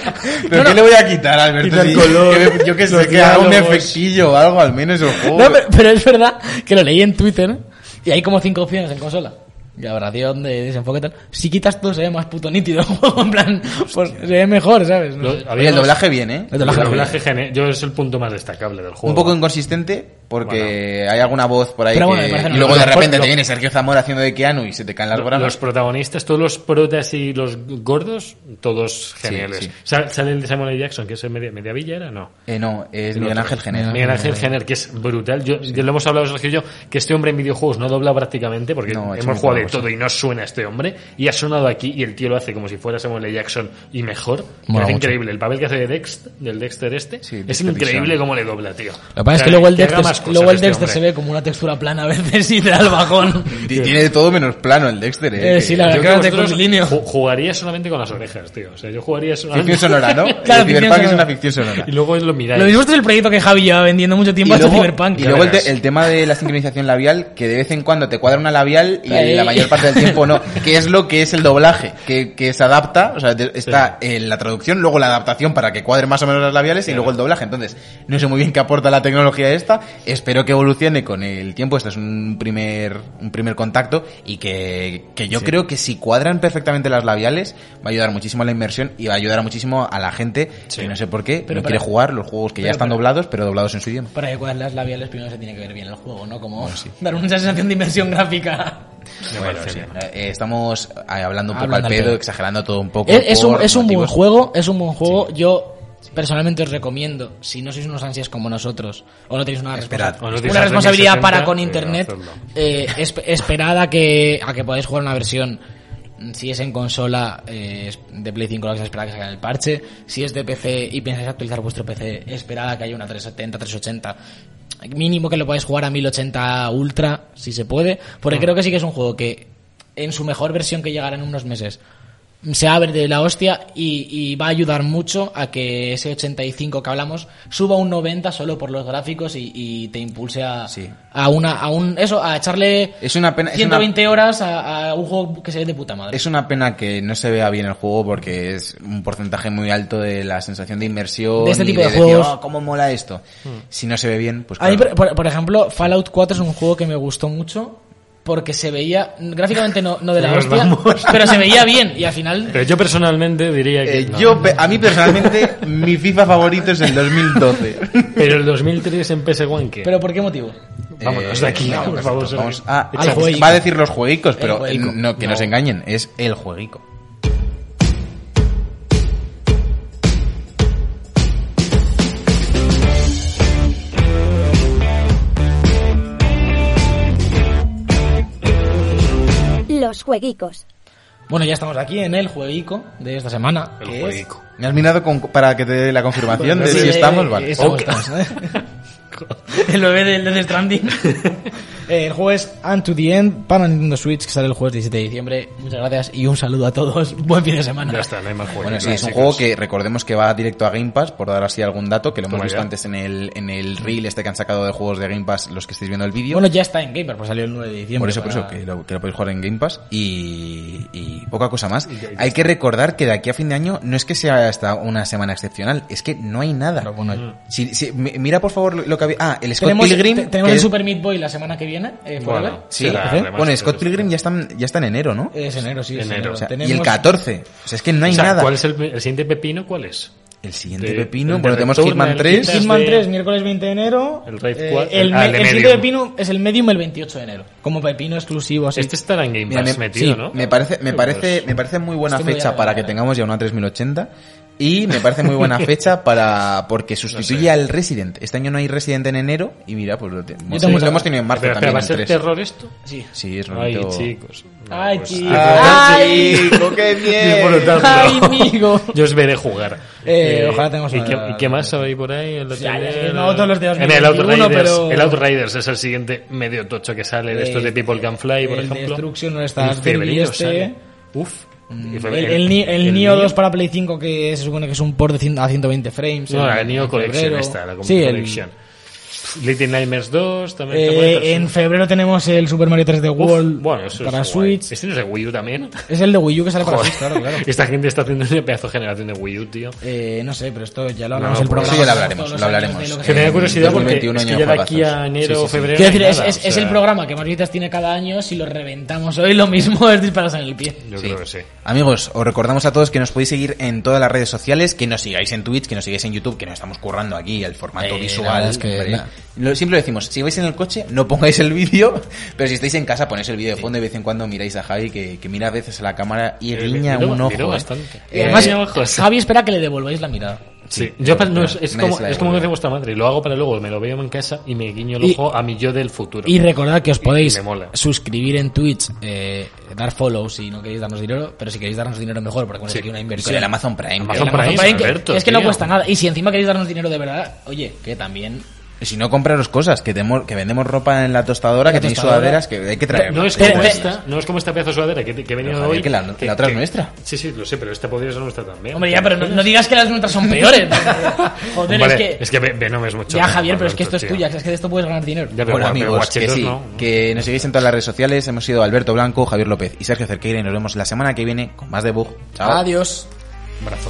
¿Pero No, qué no. le voy a quitar, Alberto? Quita el color, que yo que sé, que haga un efectillo o algo, al menos el juego. No, pero, pero es verdad que lo leí en Twitter y hay como cinco opciones en consola. Y aberración de desenfoque y tal. Si quitas todo se ve más puto nítido el *laughs* juego, en plan, pues se ve mejor, ¿sabes? No sé. El doblaje bien, ¿eh? El El doblaje doblaje gene- yo es el punto más destacable del juego. Un poco inconsistente porque hay alguna voz por ahí que... bueno, y luego de repente Lo- te viene Sergio Zamora haciendo de Keanu y se te caen las bragas. Los protagonistas, todos los protas y los gordos, todos geniales. sí. Sal- Sale el de Samuel L. Jackson, que es el media, media villa, ¿era? No. Eh, no, es El Miguel. Ángel Jenner. Miguel Ángel Jenner, que es brutal. Yo, ya lo hemos hablado Sergio y yo, que este hombre en videojuegos no dobla prácticamente, porque No, hemos jugado de todo y no suena este hombre, y ha sonado aquí y el tío lo hace como si fuera Samuel L. Jackson y mejor. Mola es increíble. El papel que hace de Dexter, del Dexter este, Sí, es increíble cómo le dobla, tío. Lo que pasa es que luego el Dexter, más cosas luego el este Dexter hombre. se ve como una textura plana a veces y te da el bajón. Tiene de todo menos plano el Dexter, ¿eh? Eh, sí, la Yo verdad que vosotros ju- jugaría solamente con las orejas, tío. O sea, yo jugaría solamente... Ficción sonora, ¿no? *laughs* Claro, el Cyberpunk es una ficción sonora. Y luego lo miráis. Lo mismo es el proyecto que Javi lleva vendiendo mucho tiempo Y hasta luego, Cyberpunk. y luego el, verás. te- el tema de la sincronización labial, que de vez en cuando te cuadra una labial y Ahí. la mayor parte del tiempo no. *laughs* Que es lo que es el doblaje, que, que se adapta, o sea, está en la traducción, luego la adaptación para que cuadren más o menos las labiales y luego el doblaje. Entonces, no sé muy bien qué aporta la tecnología esta. Espero que evolucione con el tiempo. Este es un primer, un primer contacto y que, que yo creo que si cuadran perfectamente las labiales, va a ayudar muchísimo a la inmersión y va a ayudar muchísimo a la gente que no sé por qué, Pero quiere jugar los juegos que ya están para- doblados, pero doblados en su idioma. Para que cuadren las labiales primero se tiene que ver bien el juego, ¿no? Como *laughs* dar una sensación de inmersión gráfica. Bueno, sí. Eh, estamos eh, hablando un poco Hablando al pedo, pedo. exagerando todo un poco. Es, es un, es un buen juego, es un buen juego. Yo personalmente os recomiendo, si no sois unos ansias como nosotros, o no tenéis una, Esperad. responsa- O no tenéis una responsabilidad 3060, para con eh, internet, eh, esp- esperad a que, a que podáis jugar una versión. Si es en consola eh, de Play 5, lo que se espera que salga el parche. Si es de PC y pensáis actualizar vuestro PC, esperad a que haya una 370, 380. Mínimo que lo podáis jugar a 1080 Ultra, si se puede. Porque Mm. creo que sí que es un juego que, en su mejor versión que llegará en unos meses, se abre de la hostia y, y va a ayudar mucho a que ese 85 que hablamos suba un 90 solo por los gráficos y, y te impulse a, Sí. a una a un eso a echarle Es una pena, es 120 horas a, a un juego que se ve de puta madre. Es una pena que no se vea bien el juego porque es un porcentaje muy alto de la sensación de inmersión. De este y tipo de decir, juegos. "Oh, ¿Cómo mola esto? Si no se ve bien, pues A mí, por- por ejemplo, Fallout 4 es un juego que me gustó mucho porque se veía gráficamente no, no de la hostia, vamos. pero se veía bien y al final Pero yo personalmente diría que... Eh, no. yo, pe- a mí personalmente, mi FIFA favorito es el 2012. Pero el 2003 en PS1, ¿qué? pero ¿por qué motivo? Vámonos de aquí, no, por perfecto. favor. Vamos a, va a decir los jueguicos, pero jueguico. eh, no, que No. nos engañen, es el jueguico. Los jueguicos. Bueno, ya estamos aquí en el jueguico de esta semana. El que es- jueguico. Me has mirado con- para que te dé la confirmación de Sí, si eh, estamos, vale. estamos, Ok. estamos, ¿eh? *laughs* el bebé del Death Stranding. *laughs* Eh, el juego es Unto the End para Nintendo Switch, que sale el jueves 17 de diciembre. Muchas gracias y un saludo a todos. *laughs* Buen fin de semana. Ya está, no hay más juegos. Bueno, sí, es un juego que recordemos que va directo a Game Pass, por dar así algún dato, que lo hemos visto ya. antes en el, en el reel este que han sacado de juegos de Game Pass, los que estéis viendo el vídeo. Bueno, ya está en Gamer, pues salió el 9 de diciembre. por eso, por eso, que lo, que lo podéis jugar en Game Pass y, y poca cosa más. Hay que recordar que de aquí a fin de año no es que sea hasta una semana excepcional, es que no hay nada. Bueno, Mm. Si- si- mi- mira por favor lo que había... Ah, el Scott tenemos, Pilgrim... te- tenemos que el Super Meat Boy la semana que viene. Eh, Forever. Bueno, Sí, ¿eh? bueno, Scott. Pilgrim ya está, ya está en enero, ¿no? Es enero, sí, es Enero. enero. O sea, Tenemos- Y el 14. O sea, es que no hay O sea, nada. ¿Cuál es el, el siguiente pepino? ¿Cuál es? El siguiente De- pepino. el Bueno, de tenemos Hitman 3. quizás. Hitman de- 3, miércoles 20 de enero. El Raid Eh, 4, el, ah, me- el de el siguiente pepino es el Medium el 28 de enero. Como pepino exclusivo, así. Este estará en Game Pass me, metido, sí, ¿no? me parece, me Pues, parece, me parece muy buena fecha para que tengamos ya una 3080 y me parece muy buena *laughs* fecha para porque sustituye sé. al Resident. Este año no hay Resident en enero y mira, pues lo, te- tengo lo hemos tenido en marzo espera, también. ¿va a ser 3. terror esto? Sí. Sí, es Ay, bonito. chicos. Ay, Pues, chicos. Ay, Ay. chico, qué bien. Disfrutadlo. Ay, *laughs* amigo. Yo os veré jugar. Eh, ojalá tengamos ¿y qué, y qué más hay por ahí? El Ya, que no todos los de En el 2021, Outriders, pero- el Outriders es el siguiente medio tocho que sale de estos de Eh, People Can Fly, por el ejemplo. Destruction no está este. Uf. Y El, el, el Nio Neo- 2 para Play 5 que se supone que es un port de cien- a 120 frames. No, Neo en Collection esta, la Sí, el-. Little Nightmares 2 también. eh, en febrero tenemos el Super Mario 3D Uf, World bueno, eso para es guay. Switch. Este no es de Wii U también. Es el de Wii U que sale para. Switch, claro, claro. Esta gente está haciendo una pedazo de generación de Wii U, tío. Eh, no sé, pero esto ya lo No, hablamos el pues programa. sí, ya lo hablaremos, lo hablaremos. que Que tenía En curiosidad porque 2021 es que ya de aquí a enero Sí, o sí, sí. febrero. Quiero decir, no hay es, nada, es- o es sea, el programa que más visitas tiene cada año. Si lo reventamos hoy, lo mismo *laughs* es disparos en el pie. Yo Sí. creo que sí. Amigos, os recordamos a todos que nos podéis seguir en todas las redes sociales, que nos sigáis en Twitch, que nos sigáis en YouTube, que nos estamos currando aquí el formato Eh, visual. es que Lo, siempre lo decimos, si vais en el coche, no pongáis el vídeo, *laughs* pero si estáis en casa, ponéis el vídeo de fondo y de vez en cuando miráis a Javi, que, que mira a veces a la cámara y Eh, guiña miro- un ojo. miro eh. bastante. Y Eh, además. Javi espera que le devolváis la mirada. Sí, Sí, yo pero no, es, como, es como devuelve. dice vuestra madre, lo hago para luego, me lo veo en casa y me guiño el Y- ojo a mi yo del futuro. Y recordad que os podéis suscribir en Twitch, eh, dar follow si no queréis darnos dinero, pero si queréis darnos dinero mejor, porque hemos Sí. aquí una Con inversión. el Amazon Prime. Amazon que- Prime. Amazon Prime, que- Alberto, es que no cuesta nada. Y si encima queréis darnos dinero de verdad, oye, que también... Si no, compraros cosas, que, temo- que vendemos ropa en la tostadora, La que tenéis tostadora. sudaderas, que hay que traer. No es como esta, no es como esta pedazo de sudadera que, que he venido Pero, Javier, hoy. que la- la otra es nuestra. Sí, sí, lo sé, pero esta podría ser nuestra también. Hombre, ya, pero no, no digas que las nuestras son peores. *laughs* Joder, Vale, es que... es que Ve- Venom es mucho ya, Javier, pero es que esto es tuya, es que de esto puedes ganar dinero. Ya, pero, pero amigos, que sí, no. que nos sigáis en todas las redes sociales. Hemos sido Alberto Blanco, Javier López y Sergio Cerqueira y nos vemos la semana que viene con más debug. Chao. Adiós. Un abrazo.